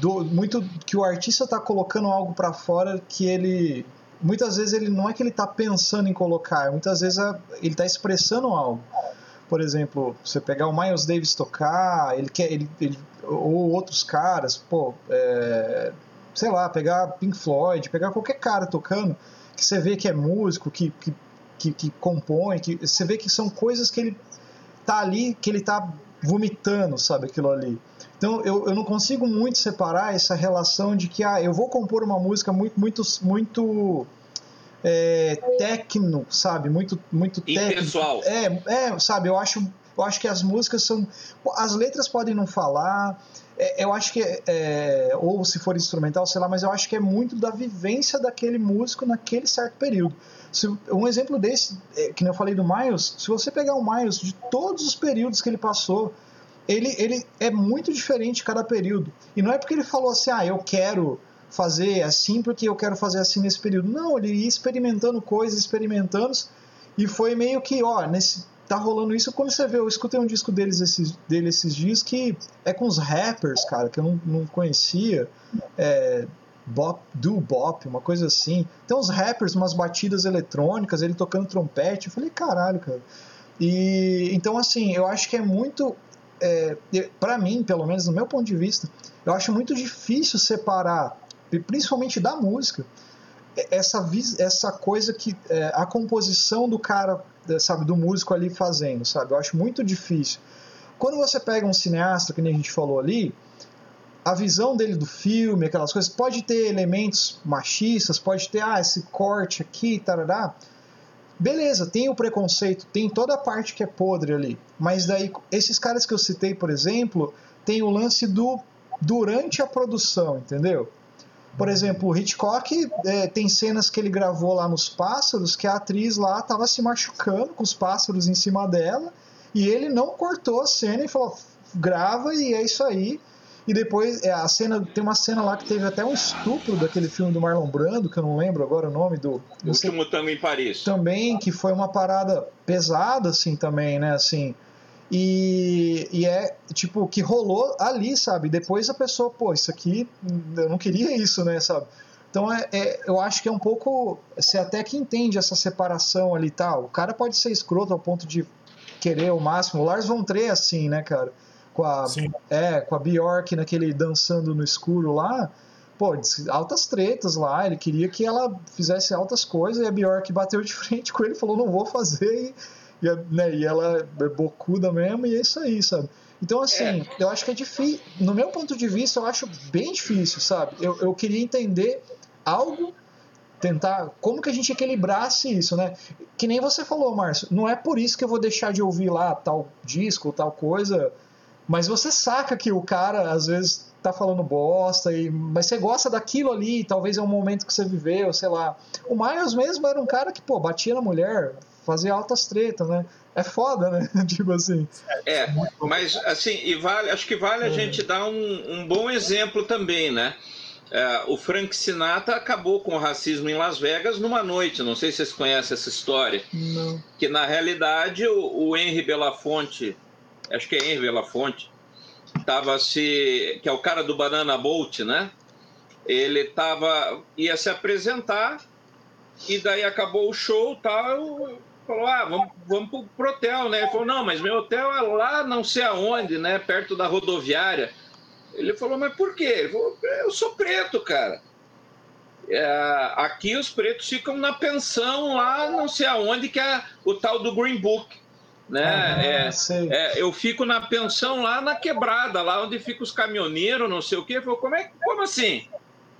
Do, muito que o artista está colocando algo para fora que ele muitas vezes ele não é que ele está pensando em colocar, muitas vezes é, ele está expressando algo. Por exemplo, você pegar o Miles Davis tocar, ele quer, ele, ele ou outros caras, pô, é, sei lá, pegar Pink Floyd, pegar qualquer cara tocando, que você vê que é músico, que, que, que, que compõe, que você vê que são coisas que ele tá ali, que ele tá vomitando, sabe, aquilo ali. Então eu, eu não consigo muito separar essa relação de que ah, eu vou compor uma música muito, muito, muito é, técnico, sabe? Muito, muito técnico. pessoal. É, é, sabe? Eu acho, eu acho que as músicas são. As letras podem não falar. É, eu acho que é, ou se for instrumental, sei lá, mas eu acho que é muito da vivência daquele músico naquele certo período. Se, um exemplo desse, é, que eu falei do Miles, se você pegar o Miles de todos os períodos que ele passou, ele, ele é muito diferente cada período. E não é porque ele falou assim, ah, eu quero fazer assim porque eu quero fazer assim nesse período. Não, ele ia experimentando coisas, experimentando, e foi meio que, ó, nesse, tá rolando isso. Quando você vê, eu escutei um disco deles esses, dele esses dias que é com os rappers, cara, que eu não, não conhecia. É, bop, do bop, uma coisa assim. Tem uns rappers, umas batidas eletrônicas, ele tocando trompete. Eu falei, caralho, cara. E então, assim, eu acho que é muito é, para mim, pelo menos no meu ponto de vista, eu acho muito difícil separar, principalmente da música, essa, essa coisa que é, a composição do cara, sabe, do músico ali fazendo, sabe? Eu acho muito difícil. Quando você pega um cineasta, que nem a gente falou ali, a visão dele do filme, aquelas coisas, pode ter elementos machistas, pode ter, ah, esse corte aqui, tarará, Beleza, tem o preconceito, tem toda a parte que é podre ali. Mas daí, esses caras que eu citei, por exemplo, tem o lance do durante a produção, entendeu? Por exemplo, o Hitchcock é, tem cenas que ele gravou lá nos pássaros que a atriz lá estava se machucando com os pássaros em cima dela e ele não cortou a cena e falou: grava e é isso aí. E depois, é, a cena tem uma cena lá que teve até um estupro daquele filme do Marlon Brando, que eu não lembro agora o nome do. O último tango em Paris. Também, que foi uma parada pesada, assim, também, né? Assim. E, e é tipo que rolou ali, sabe? Depois a pessoa, pô, isso aqui eu não queria isso, né, sabe? Então é, é, eu acho que é um pouco. Você até que entende essa separação ali e tal. O cara pode ser escroto ao ponto de querer o máximo. O Lars von Trier é assim, né, cara? Com a, é, com a Bjork naquele dançando no escuro lá. Pô, altas tretas lá, ele queria que ela fizesse altas coisas e a Bjork bateu de frente com ele e falou: não vou fazer. E, e, né, e ela é bocuda mesmo, e é isso aí, sabe? Então, assim, é. eu acho que é difícil. No meu ponto de vista, eu acho bem difícil, sabe? Eu, eu queria entender algo, tentar. Como que a gente equilibrasse isso, né? Que nem você falou, Márcio. Não é por isso que eu vou deixar de ouvir lá tal disco, tal coisa mas você saca que o cara, às vezes, tá falando bosta, e, mas você gosta daquilo ali, talvez é um momento que você viveu, sei lá. O Miles mesmo era um cara que, pô, batia na mulher, fazia altas tretas, né? É foda, né? tipo assim. É, mas assim, e vale, acho que vale a é. gente dar um, um bom exemplo também, né? É, o Frank Sinatra acabou com o racismo em Las Vegas numa noite. Não sei se vocês conhecem essa história. Não. Que na realidade o, o Henry Belafonte, acho que é Henry Belafonte, estava se. que é o cara do Banana Boat, né? Ele tava, ia se apresentar e daí acabou o show tal. Falou, ah, vamos, vamos pro hotel, né? Ele falou, não, mas meu hotel é lá não sei aonde, né? Perto da rodoviária. Ele falou, mas por quê? Ele falou, eu sou preto, cara. É, aqui os pretos ficam na pensão lá, não sei aonde, que é o tal do Green Book. Né? Ah, é, é, eu fico na pensão lá na quebrada, lá onde ficam os caminhoneiros, não sei o quê. Ele falou, como, é, como assim?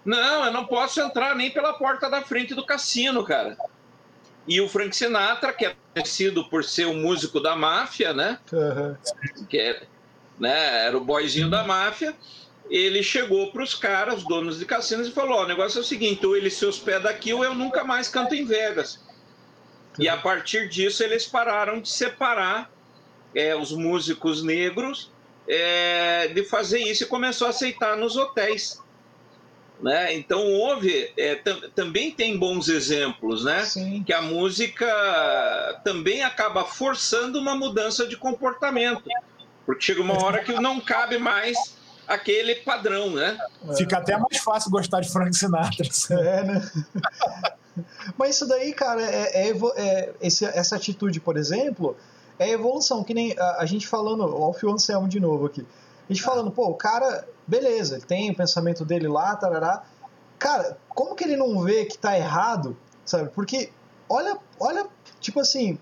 Não, eu não posso entrar nem pela porta da frente do cassino, cara. E o Frank Sinatra, que é conhecido por ser o músico da máfia, né? Uhum. Que é, né, era o boizinho da máfia. Ele chegou para os caras, donos de cassinos, e falou: o negócio é o seguinte, ou ele se hospeda aqui ou eu nunca mais canto em Vegas. E a partir disso eles pararam de separar é, os músicos negros é, de fazer isso e começou a aceitar nos hotéis. Né? Então houve, é, também tem bons exemplos, né? Sim. Que a música também acaba forçando uma mudança de comportamento. Porque chega uma hora que não cabe mais aquele padrão, né? Fica até mais fácil gostar de Frank Sinatra. É, né? Mas isso daí, cara, é, é, é esse, essa atitude, por exemplo, é evolução. Que nem a, a gente falando, ó, o Fio Anselmo de novo aqui. A gente falando, pô, o cara, beleza, ele tem o pensamento dele lá, tarará. Cara, como que ele não vê que tá errado, sabe? Porque, olha, olha, tipo assim,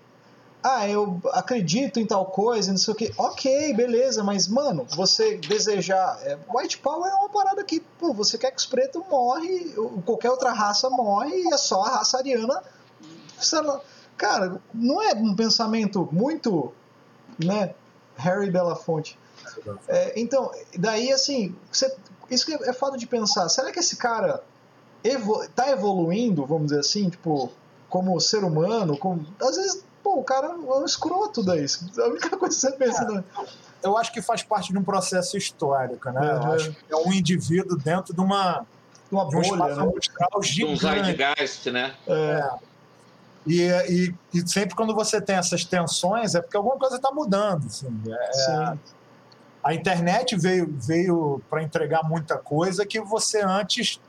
ah, eu acredito em tal coisa, não sei o que. Ok, beleza, mas, mano, você desejar. É, white Power é uma parada que, pô, você quer que os pretos morrem, qualquer outra raça morre e é só a raça ariana. Cara, não é um pensamento muito, né? Harry Belafonte. É, então, daí, assim, você, isso é foda de pensar. Será que esse cara evo, tá evoluindo, vamos dizer assim, tipo, como ser humano? Como, às vezes pô, o cara é um escroto daí. A única coisa que você pensa. É, né? Eu acho que faz parte de um processo histórico, né? Eu acho que é um indivíduo dentro de uma. Uma bolha, um né? De um zeitgeist, né? É. é. E, e, e, sempre quando você tem essas tensões é porque alguma coisa está mudando. Assim. É, a internet veio, veio para entregar muita coisa que você antes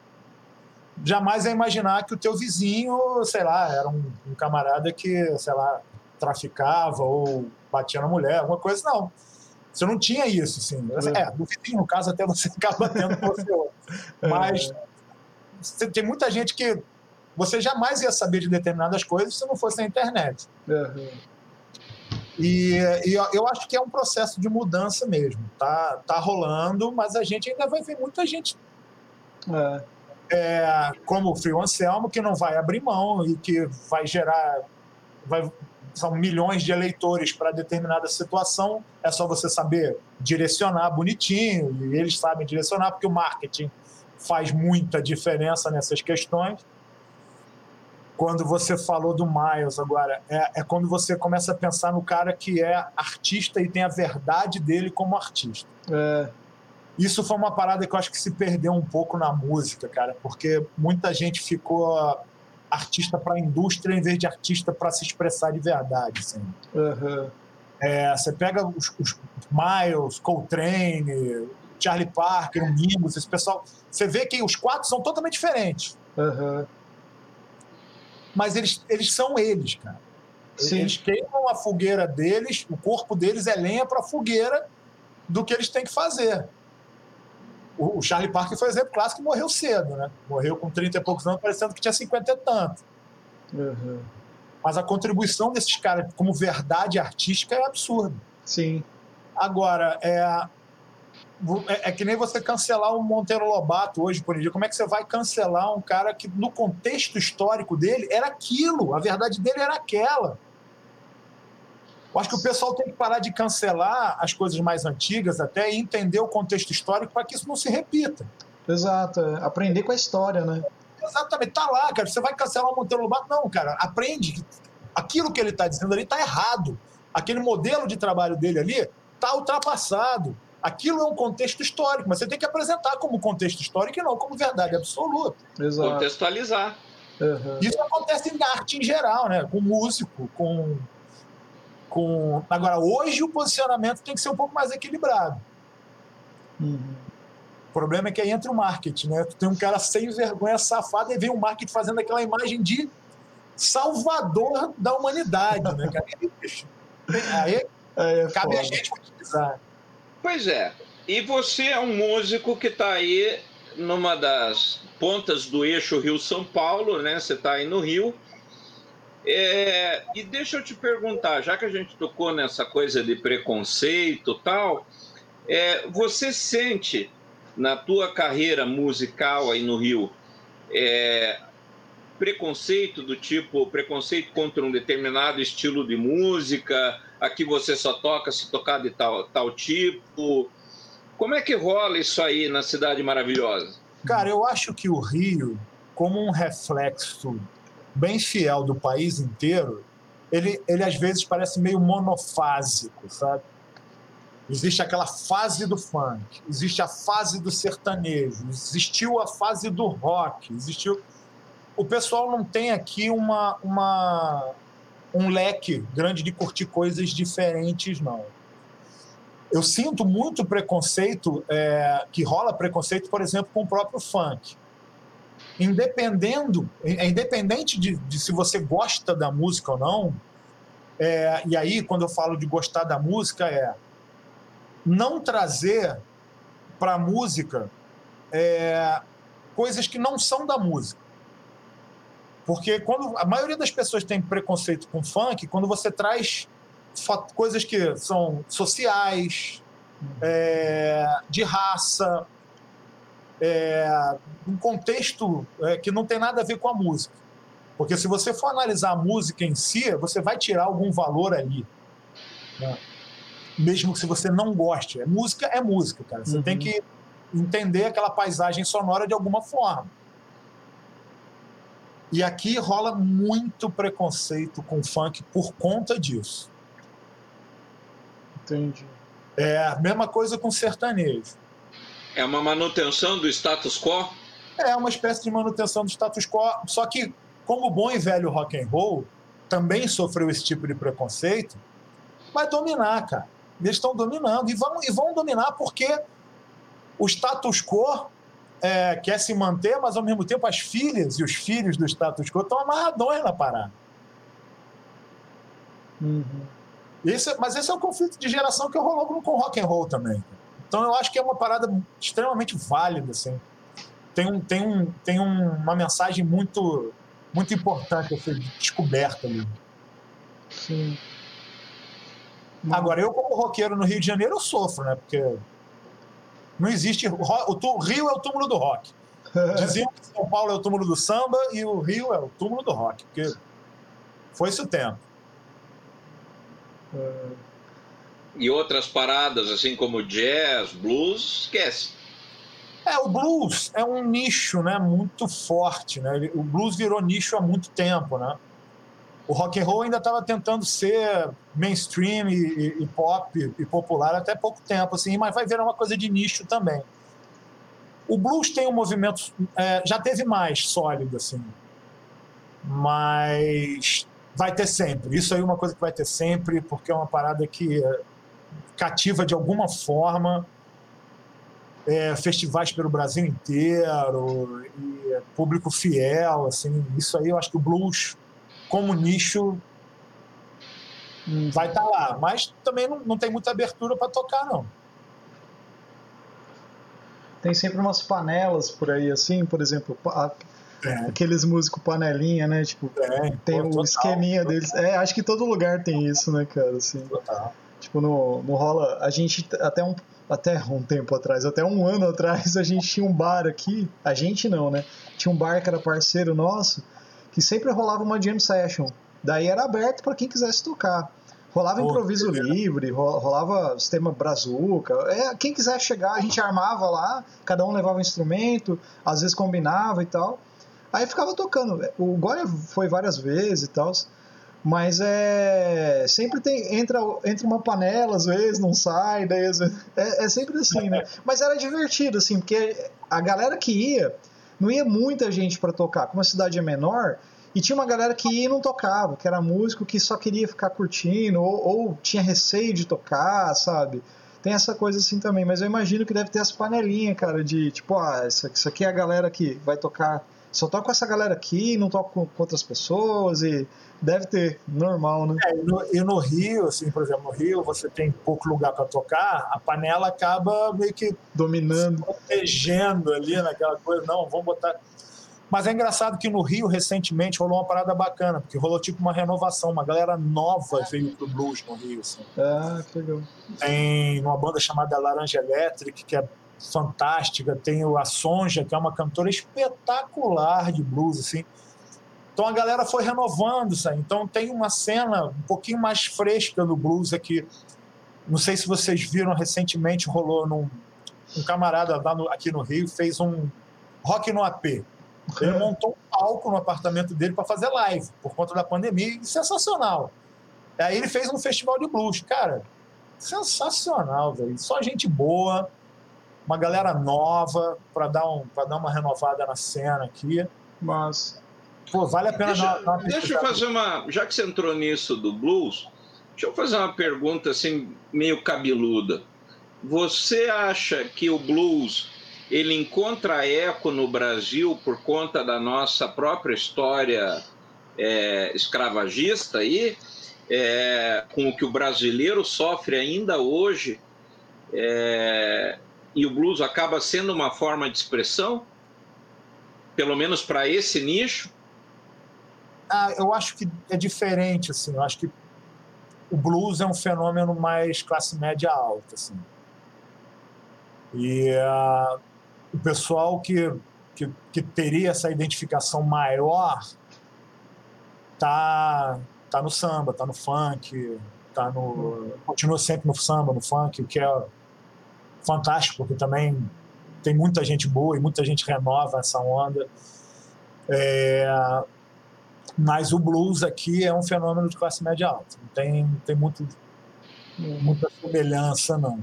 jamais ia imaginar que o teu vizinho, sei lá, era um, um camarada que, sei lá, traficava ou batia na mulher, alguma coisa, não. Você não tinha isso, assim. É, do vizinho, no caso, até você acaba tendo você. É. Mas tem muita gente que você jamais ia saber de determinadas coisas se não fosse na internet. Uhum. E, e, eu acho que é um processo de mudança mesmo. Tá, tá rolando, mas a gente ainda vai ver muita gente é é, como o Frio Anselmo, que não vai abrir mão e que vai gerar. Vai, são milhões de eleitores para determinada situação, é só você saber direcionar bonitinho, e eles sabem direcionar, porque o marketing faz muita diferença nessas questões. Quando você falou do Miles agora, é, é quando você começa a pensar no cara que é artista e tem a verdade dele como artista. É. Isso foi uma parada que eu acho que se perdeu um pouco na música, cara, porque muita gente ficou artista para a indústria em vez de artista para se expressar de verdade. Assim. Uhum. É, você pega os, os, Miles, Coltrane, Charlie Parker, o Mingus, esse pessoal. Você vê que os quatro são totalmente diferentes. Uhum. Mas eles, eles são eles, cara. Sim. Eles queimam a fogueira deles, o corpo deles é lenha para a fogueira do que eles têm que fazer o, Charlie Parker foi um exemplo clássico que morreu cedo, né? Morreu com 30 e poucos anos, parecendo que tinha 50 e tanto. Uhum. Mas a contribuição desses caras como verdade artística é absurda. Sim. Agora, é, é, é, que nem você cancelar o Monteiro Lobato hoje, por exemplo. Como é que você vai cancelar um cara que, no contexto histórico dele, era aquilo, a verdade dele era aquela? Eu acho que o pessoal tem que parar de cancelar as coisas mais antigas até e entender o contexto histórico para que isso não se repita. Exato, é. aprender com a história, né? Exatamente, tá lá, cara. Você vai cancelar o Monteiro Lobato? Não, cara, aprende. Aquilo que ele está dizendo ali está errado. Aquele modelo de trabalho dele ali está ultrapassado. Aquilo é um contexto histórico, mas você tem que apresentar como contexto histórico e não como verdade absoluta. Exato. Contextualizar. Uhum. Isso acontece em arte em geral, né? Com músico, com, com. Agora, hoje o posicionamento tem que ser um pouco mais equilibrado. Uhum. O problema é que aí entra o marketing, né? Tu tem um cara sem vergonha, safado, e vem o marketing fazendo aquela imagem de salvador da humanidade, né, Aí, aí é cabe foda. a gente utilizar. Pois é. E você é um músico que está aí numa das pontas do eixo Rio-São Paulo, né? Você está aí no Rio. É, e deixa eu te perguntar, já que a gente tocou nessa coisa de preconceito tal, é, você sente na tua carreira musical aí no Rio é, preconceito do tipo preconceito contra um determinado estilo de música, aqui você só toca se tocar de tal, tal tipo. Como é que rola isso aí na Cidade Maravilhosa? Cara, eu acho que o Rio, como um reflexo bem fiel do país inteiro, ele, ele às vezes parece meio monofásico, sabe? Existe aquela fase do funk, existe a fase do sertanejo, existiu a fase do rock, existiu o pessoal não tem aqui uma, uma, um leque grande de curtir coisas diferentes, não. Eu sinto muito preconceito, é, que rola preconceito, por exemplo, com o próprio funk. Independendo, é independente de, de se você gosta da música ou não, é, e aí, quando eu falo de gostar da música, é não trazer para a música é, coisas que não são da música. Porque quando a maioria das pessoas tem preconceito com funk, quando você traz coisas que são sociais, é, de raça, é, um contexto é, que não tem nada a ver com a música. Porque se você for analisar a música em si, você vai tirar algum valor ali. Né? Mesmo se você não goste. Música é música, cara. Você uhum. tem que entender aquela paisagem sonora de alguma forma. E aqui rola muito preconceito com funk por conta disso. Entendi. É a mesma coisa com sertanejo. É uma manutenção do status quo? É uma espécie de manutenção do status quo, só que como bom e velho rock and roll também sofreu esse tipo de preconceito, vai dominar, cara. Eles estão dominando e vão, e vão dominar porque o status quo é, quer se manter, mas ao mesmo tempo as filhas e os filhos do status quo estão amarradões na parada. Uhum. Esse, mas esse é o conflito de geração que rolou com rock and roll também. Então eu acho que é uma parada extremamente válida, assim. Tem, um, tem, um, tem um, uma mensagem muito, muito importante a ser descoberta ali. Sim. Agora, eu como roqueiro no Rio de Janeiro, eu sofro, né? Porque não existe. O Rio é o túmulo do rock. Diziam que São Paulo é o túmulo do samba e o Rio é o túmulo do rock, porque foi esse o tempo. E outras paradas, assim como jazz, blues, esquece. É, o blues é um nicho né, muito forte. Né? O blues virou nicho há muito tempo. Né? o rock and roll ainda estava tentando ser mainstream e, e, pop e popular até pouco tempo, assim, mas vai virar uma coisa de nicho também. O blues tem um movimento, é, já teve mais sólido, assim, mas vai ter sempre. Isso aí é uma coisa que vai ter sempre, porque é uma parada que cativa de alguma forma é, festivais pelo Brasil inteiro e público fiel, assim. Isso aí eu acho que o blues como nicho vai estar tá lá. Mas também não, não tem muita abertura para tocar, não. Tem sempre umas panelas por aí, assim, por exemplo, a, é. aqueles músicos panelinha, né? Tipo, é, tem pô, o total, esqueminha total. deles. É, acho que todo lugar tem isso, né, cara? Assim, total. Tipo, rola. A gente até um, até um tempo atrás, até um ano atrás, a gente tinha um bar aqui. A gente não, né? Tinha um bar que era parceiro nosso que sempre rolava uma jam session. Daí era aberto para quem quisesse tocar. Rolava improviso livre, rolava sistema brazuca. É, quem quiser chegar, a gente armava lá, cada um levava um instrumento, às vezes combinava e tal. Aí ficava tocando. O Goya foi várias vezes e tal. Mas é. Sempre tem. Entra, entra uma panela, às vezes, não sai, daí às vezes, é, é sempre assim, né? Mas era divertido, assim, porque a galera que ia, não ia muita gente para tocar. Como a cidade é menor, e tinha uma galera que ia e não tocava, que era músico que só queria ficar curtindo, ou, ou tinha receio de tocar, sabe? Tem essa coisa assim também, mas eu imagino que deve ter as panelinhas, cara, de tipo, ah, isso aqui é a galera que vai tocar só toco com essa galera aqui, não toco com, outras pessoas e deve ter, normal, né? É, e, no, e, no, Rio, assim, por exemplo, no Rio você tem pouco lugar para tocar, a panela acaba meio que dominando, protegendo ali naquela coisa, não, vamos botar. Mas é engraçado que no Rio, recentemente, rolou uma parada bacana, porque rolou tipo uma renovação, uma galera nova veio pro blues no Rio. Assim. Ah, que legal. Tem uma banda chamada Laranja Electric, que é fantástica, tem a Sonja, que é uma cantora espetacular de blues, assim. Então a galera foi renovando aí. Então tem uma cena um pouquinho mais fresca do blues aqui. Não sei se vocês viram recentemente, rolou num um camarada lá no, aqui no Rio, fez um rock no AP. Ele montou um palco no apartamento dele para fazer live, por conta da pandemia, e sensacional. Aí ele fez um festival de blues. Cara, sensacional, velho. Só gente boa uma galera nova para dar, um, dar uma renovada na cena aqui. Mas. Pô, vale a pena deixa, dar, uma Deixa eu fazer uma. Já que você entrou nisso do blues, deixa eu fazer uma pergunta assim, meio cabeluda. Você acha que o blues ele encontra eco no Brasil por conta da nossa própria história é, escravagista aí, é, com o que o brasileiro sofre ainda hoje é, e o blues acaba sendo uma forma de expressão, pelo menos para esse nicho? Ah, eu acho que é diferente, assim. Eu acho que o blues é um fenômeno mais classe média alta, assim. E uh, o pessoal que, que, que, teria essa identificação maior tá, tá no samba, tá no funk, tá no, continua sempre no samba, no funk, o que é fantástico, porque também tem muita gente boa e muita gente renova essa onda. É, mas o blues aqui é um fenômeno de classe média alta. Não tem, não tem muito, muita semelhança, não.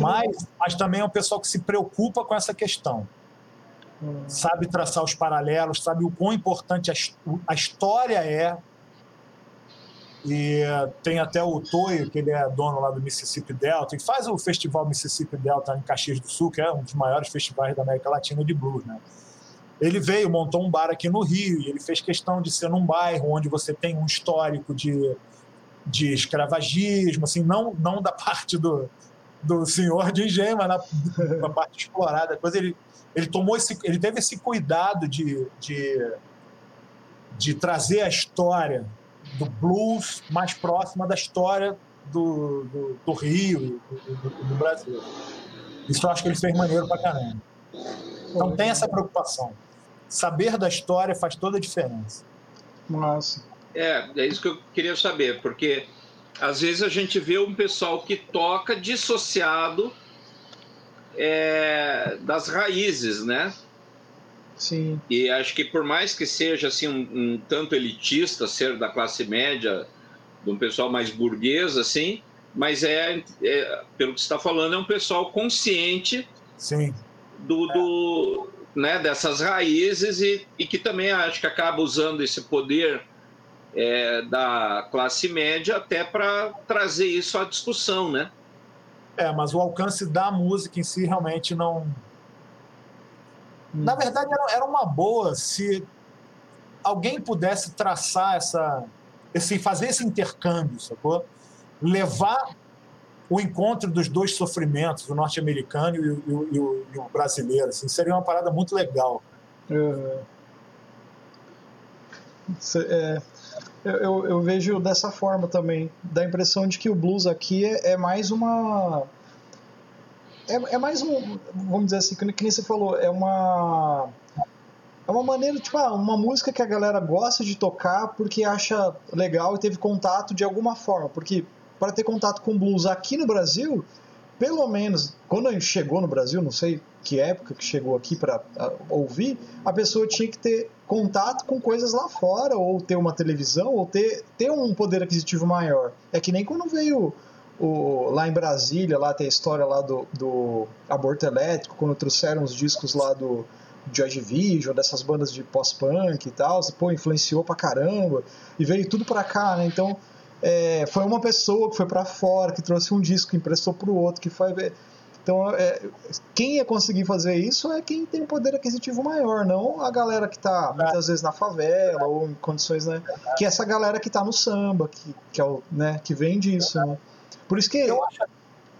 mas, não... mas também é um pessoal que se preocupa com essa questão. Hum. Sabe traçar os paralelos, sabe o quão importante a, a história é e tem até o Toyo, que ele é dono lá do Mississippi Delta, e faz o festival Mississippi Delta em Caxias do Sul, que é um dos maiores festivais da América Latina de blues, né? Ele veio, montou um bar aqui no Rio, e ele fez questão de ser num bairro onde você tem um histórico de, de escravagismo, assim, não, não da parte do, do senhor de engenho, mas na, na parte explorada. Depois ele, ele tomou esse, ele teve esse cuidado de, de, de trazer a história do blues mais próxima da história do, do, do Rio e do, do, Brasil. Isso eu acho que ele fez maneiro pra caramba. Então tem essa preocupação. Saber da história faz toda a diferença. Nossa. É, é isso que eu queria saber, porque às vezes a gente vê um pessoal que toca dissociado é, das raízes, né? Sim. E acho que por mais que seja assim um, um tanto elitista ser da classe média, de um pessoal mais burguês assim, mas é, é pelo que você está falando é um pessoal consciente Sim. do, do né, dessas raízes e, e que também acho que acaba usando esse poder é, da classe média até para trazer isso à discussão, né? É, mas o alcance da música em si realmente não na verdade, era, uma boa se alguém pudesse traçar essa, esse, fazer esse intercâmbio, sacou? Levar o encontro dos dois sofrimentos, o norte-americano e, e, o, e o brasileiro, assim, seria uma parada muito legal. É, é, eu, eu, vejo dessa forma também, da impressão de que o blues aqui é, é mais uma é, é mais um, vamos dizer assim, que nem você falou, é uma é uma maneira, tipo, ah, uma música que a galera gosta de tocar porque acha legal e teve contato de alguma forma. Porque para ter contato com blues aqui no Brasil, pelo menos, quando chegou no Brasil, não sei que época que chegou aqui para ouvir, a pessoa tinha que ter contato com coisas lá fora, ou ter uma televisão, ou ter, ter um poder aquisitivo maior. É que nem quando veio o, lá em Brasília, lá tem a história lá do, do aborto elétrico, quando trouxeram os discos lá do Joy Division, dessas bandas de pós-punk e tal, pô, influenciou pra caramba, e veio tudo pra cá, né? Então, é, foi uma pessoa que foi para fora, que trouxe um disco, que emprestou pro outro, que foi. Então, é, quem ia conseguir fazer isso é quem tem um poder aquisitivo maior, não a galera que está muitas vezes na favela ou em condições, né? Que é essa galera que está no samba, que, que, é o, né, que vem disso, né? Por isso que.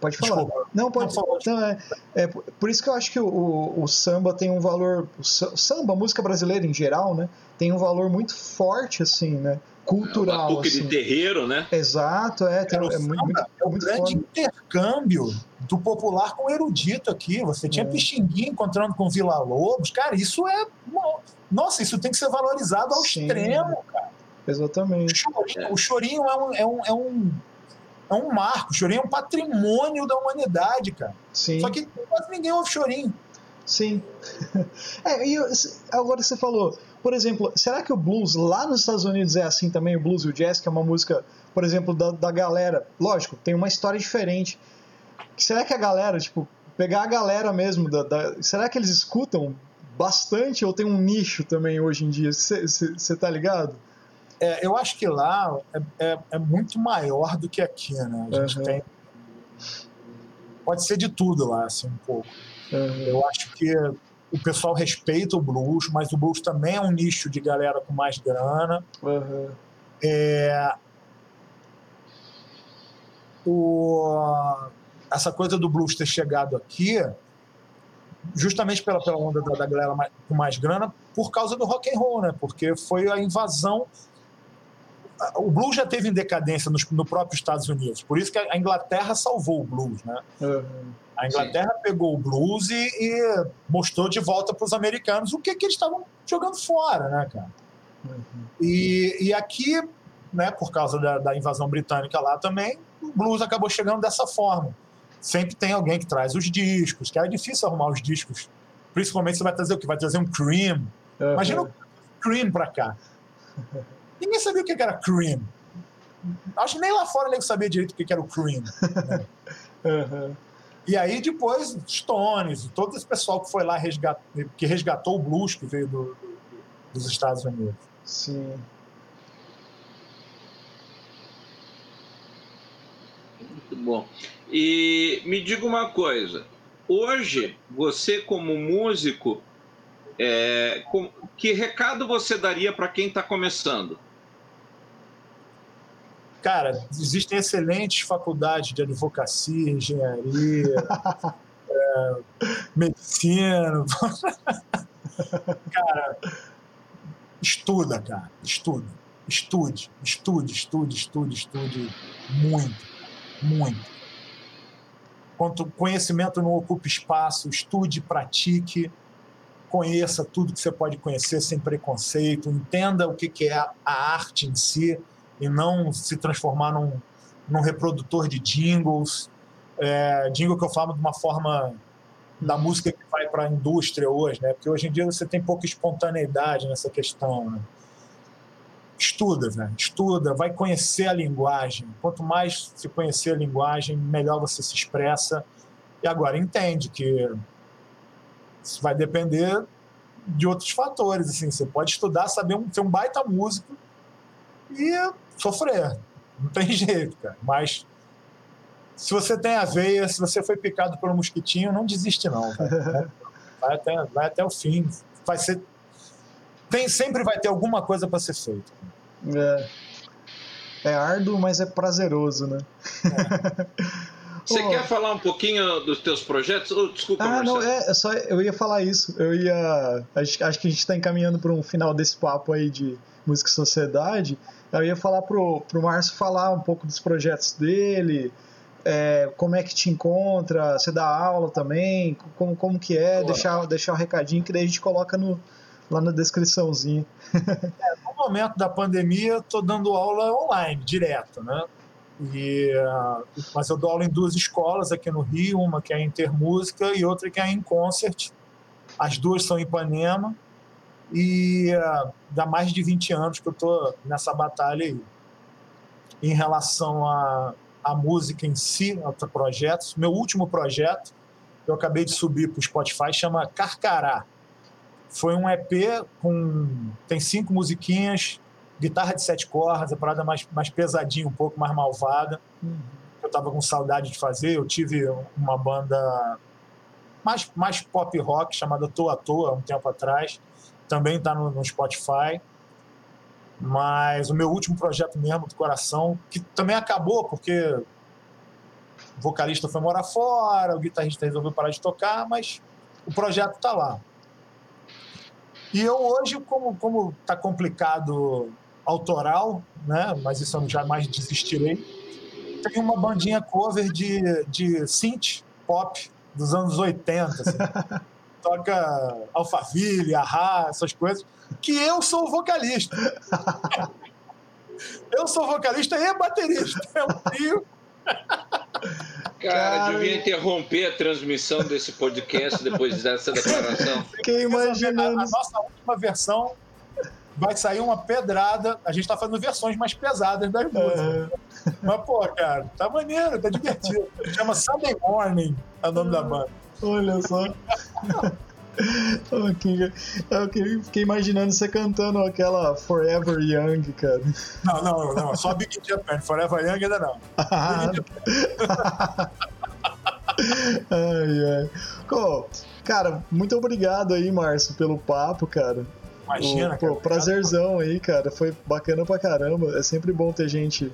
Pode falar. Desculpa. Não, pode. Não, é, é, por isso que eu acho que o, o, o samba tem um valor. O samba, a música brasileira em geral, né? Tem um valor muito forte, assim, né? cultural. É uma assim. de terreiro, né? Exato, é. Tem, é, muito, muito, é um muito grande forte. intercâmbio do popular com o erudito aqui. Você tinha é. Pixinguinha encontrando com Vila Lobos. Cara, isso é. Nossa, isso tem que ser valorizado ao Sim. extremo, cara. Exatamente. O chorinho, o chorinho é, um, é, um, é, um, é um marco. O chorinho é um patrimônio da humanidade, cara. Sim. Só que quase ninguém ouve chorinho. Sim. É, e agora você falou, por exemplo, será que o blues lá nos Estados Unidos é assim também, o blues e o jazz, que é uma música, por exemplo, da, da galera? Lógico, tem uma história diferente. Será que a galera, tipo, pegar a galera mesmo, da, da será que eles escutam bastante ou tem um nicho também hoje em dia? Você tá ligado? É, eu acho que lá é, é, é, muito maior do que aqui, né? A gente uhum. tem. Pode ser de tudo lá, assim, um pouco. Uhum. Eu acho que o pessoal respeita o blues, mas o blues também é um nicho de galera com mais grana. Uhum. É, o, essa coisa do blues ter chegado aqui, justamente pela, pela onda da, da galera mais, com mais grana, por causa do rock and roll, né? Porque foi a invasão. O blues já teve em decadência nos, no próprio Estados Unidos, por isso que a Inglaterra salvou o blues, né? Uhum. A Inglaterra Sim. pegou o blues e, e mostrou de volta para os americanos o que, que eles estavam jogando fora, né, cara? Uhum. E, e aqui, né, por causa da, da, invasão britânica lá também, o blues acabou chegando dessa forma. Sempre tem alguém que traz os discos, que é difícil arrumar os discos. Principalmente você vai trazer o que? Vai trazer um Cream. Uhum. Imagina o Cream para cá. Ninguém sabia o que era Cream. Acho que nem lá fora ninguém sabia direito o que era o Cream. Né? uhum. E aí depois Stones, todo esse pessoal que foi lá resgat, que resgatou o blues que veio do, dos Estados Unidos. Sim. Muito bom. E me diga uma coisa. Hoje, você como músico, é, com, que recado você daria para quem está começando? Cara, existem excelentes faculdades de advocacia, engenharia, é, medicina. cara, estuda, cara, estuda. Estude, estude, estude, estude, estude muito, muito. Quanto conhecimento não ocupa espaço, estude, pratique, conheça tudo que você pode conhecer sem preconceito, entenda o que é a arte em si e não se transformar num, num reprodutor de jingles. É, jingle que eu falo de uma forma da música que vai para a indústria hoje, né? Porque hoje em dia você tem pouca espontaneidade nessa questão. Né? Estuda, né? estuda, vai conhecer a linguagem. Quanto mais se conhecer a linguagem, melhor você se expressa. E agora entende que isso vai depender de outros fatores. Assim, você pode estudar, saber um, ser um baita músico e sofrer. Não tem jeito, cara. Mas se você tem a veia, se você foi picado pelo mosquitinho, não desiste não. Vai até, vai até o fim. Vai ser tem sempre vai ter alguma coisa para ser feita. É. É árduo, mas é prazeroso, né? É. Você oh. quer falar um pouquinho dos teus projetos? Oh, desculpa, Ah, Marcelo. não, é, é, só eu ia falar isso. Eu ia. Acho, acho que a gente está encaminhando para um final desse papo aí de música e sociedade. Eu ia falar pro, pro Márcio falar um pouco dos projetos dele, é, como é que te encontra, você dá aula também, como, como que é, deixar, deixar o um recadinho que daí a gente coloca no, lá na descriçãozinha. é, no momento da pandemia, estou dando aula online, direto, né? E, uh, mas eu dou aula em duas escolas aqui no Rio, uma que é em Intermúsica e outra que é em Concert. As duas são em Ipanema. E uh, dá mais de 20 anos que eu estou nessa batalha aí. Em relação à a, a, música em si, a projetos, meu último projeto, eu acabei de subir para o Spotify, chama Carcará. Foi um EP com. tem cinco musiquinhas, guitarra de sete cordas, a parada mais, mais pesadinha, um pouco mais malvada. Uhum. Eu tava com saudade de fazer. Eu tive uma banda mais, mais pop rock chamada Toa Toa, um tempo atrás. Também está no, no Spotify. Mas o meu último projeto mesmo do coração, que também acabou porque o vocalista foi morar fora, o guitarrista resolveu parar de tocar, mas o projeto está lá. E eu hoje, como como está complicado autoral, né? Mas isso eu jamais desistirei. Tem uma bandinha cover de, de synth pop dos anos 80, assim. toca Alphaville, Ahá, essas coisas, que eu sou vocalista. eu sou vocalista e baterista. É um trio. Cara, devia interromper a transmissão desse podcast depois dessa declaração. Fiquei imaginando. A nossa última versão vai sair uma pedrada. A gente tá fazendo versões mais pesadas das músicas. Uhum. Mas, pô, cara, tá maneiro, tá divertido. Chama Sunday Morning, é o nome da banda. Olha só. Eu fiquei imaginando você cantando aquela Forever Young, cara. Não, não, não. Só Big Japan. Forever Young ainda não. ai, ai. Cara, muito obrigado aí, Márcio, pelo papo, cara. Imagina, pô, cara. prazerzão aí, cara. Foi bacana pra caramba. É sempre bom ter gente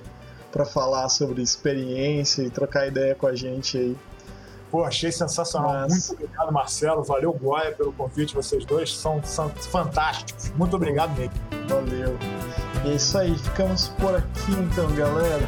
para falar sobre experiência e trocar ideia com a gente aí. Pô, achei sensacional. Muito obrigado, Marcelo. Valeu, Goya, pelo convite. Vocês dois são, são fantásticos. Muito obrigado mesmo. Valeu. E é isso aí. Ficamos por aqui então, galera.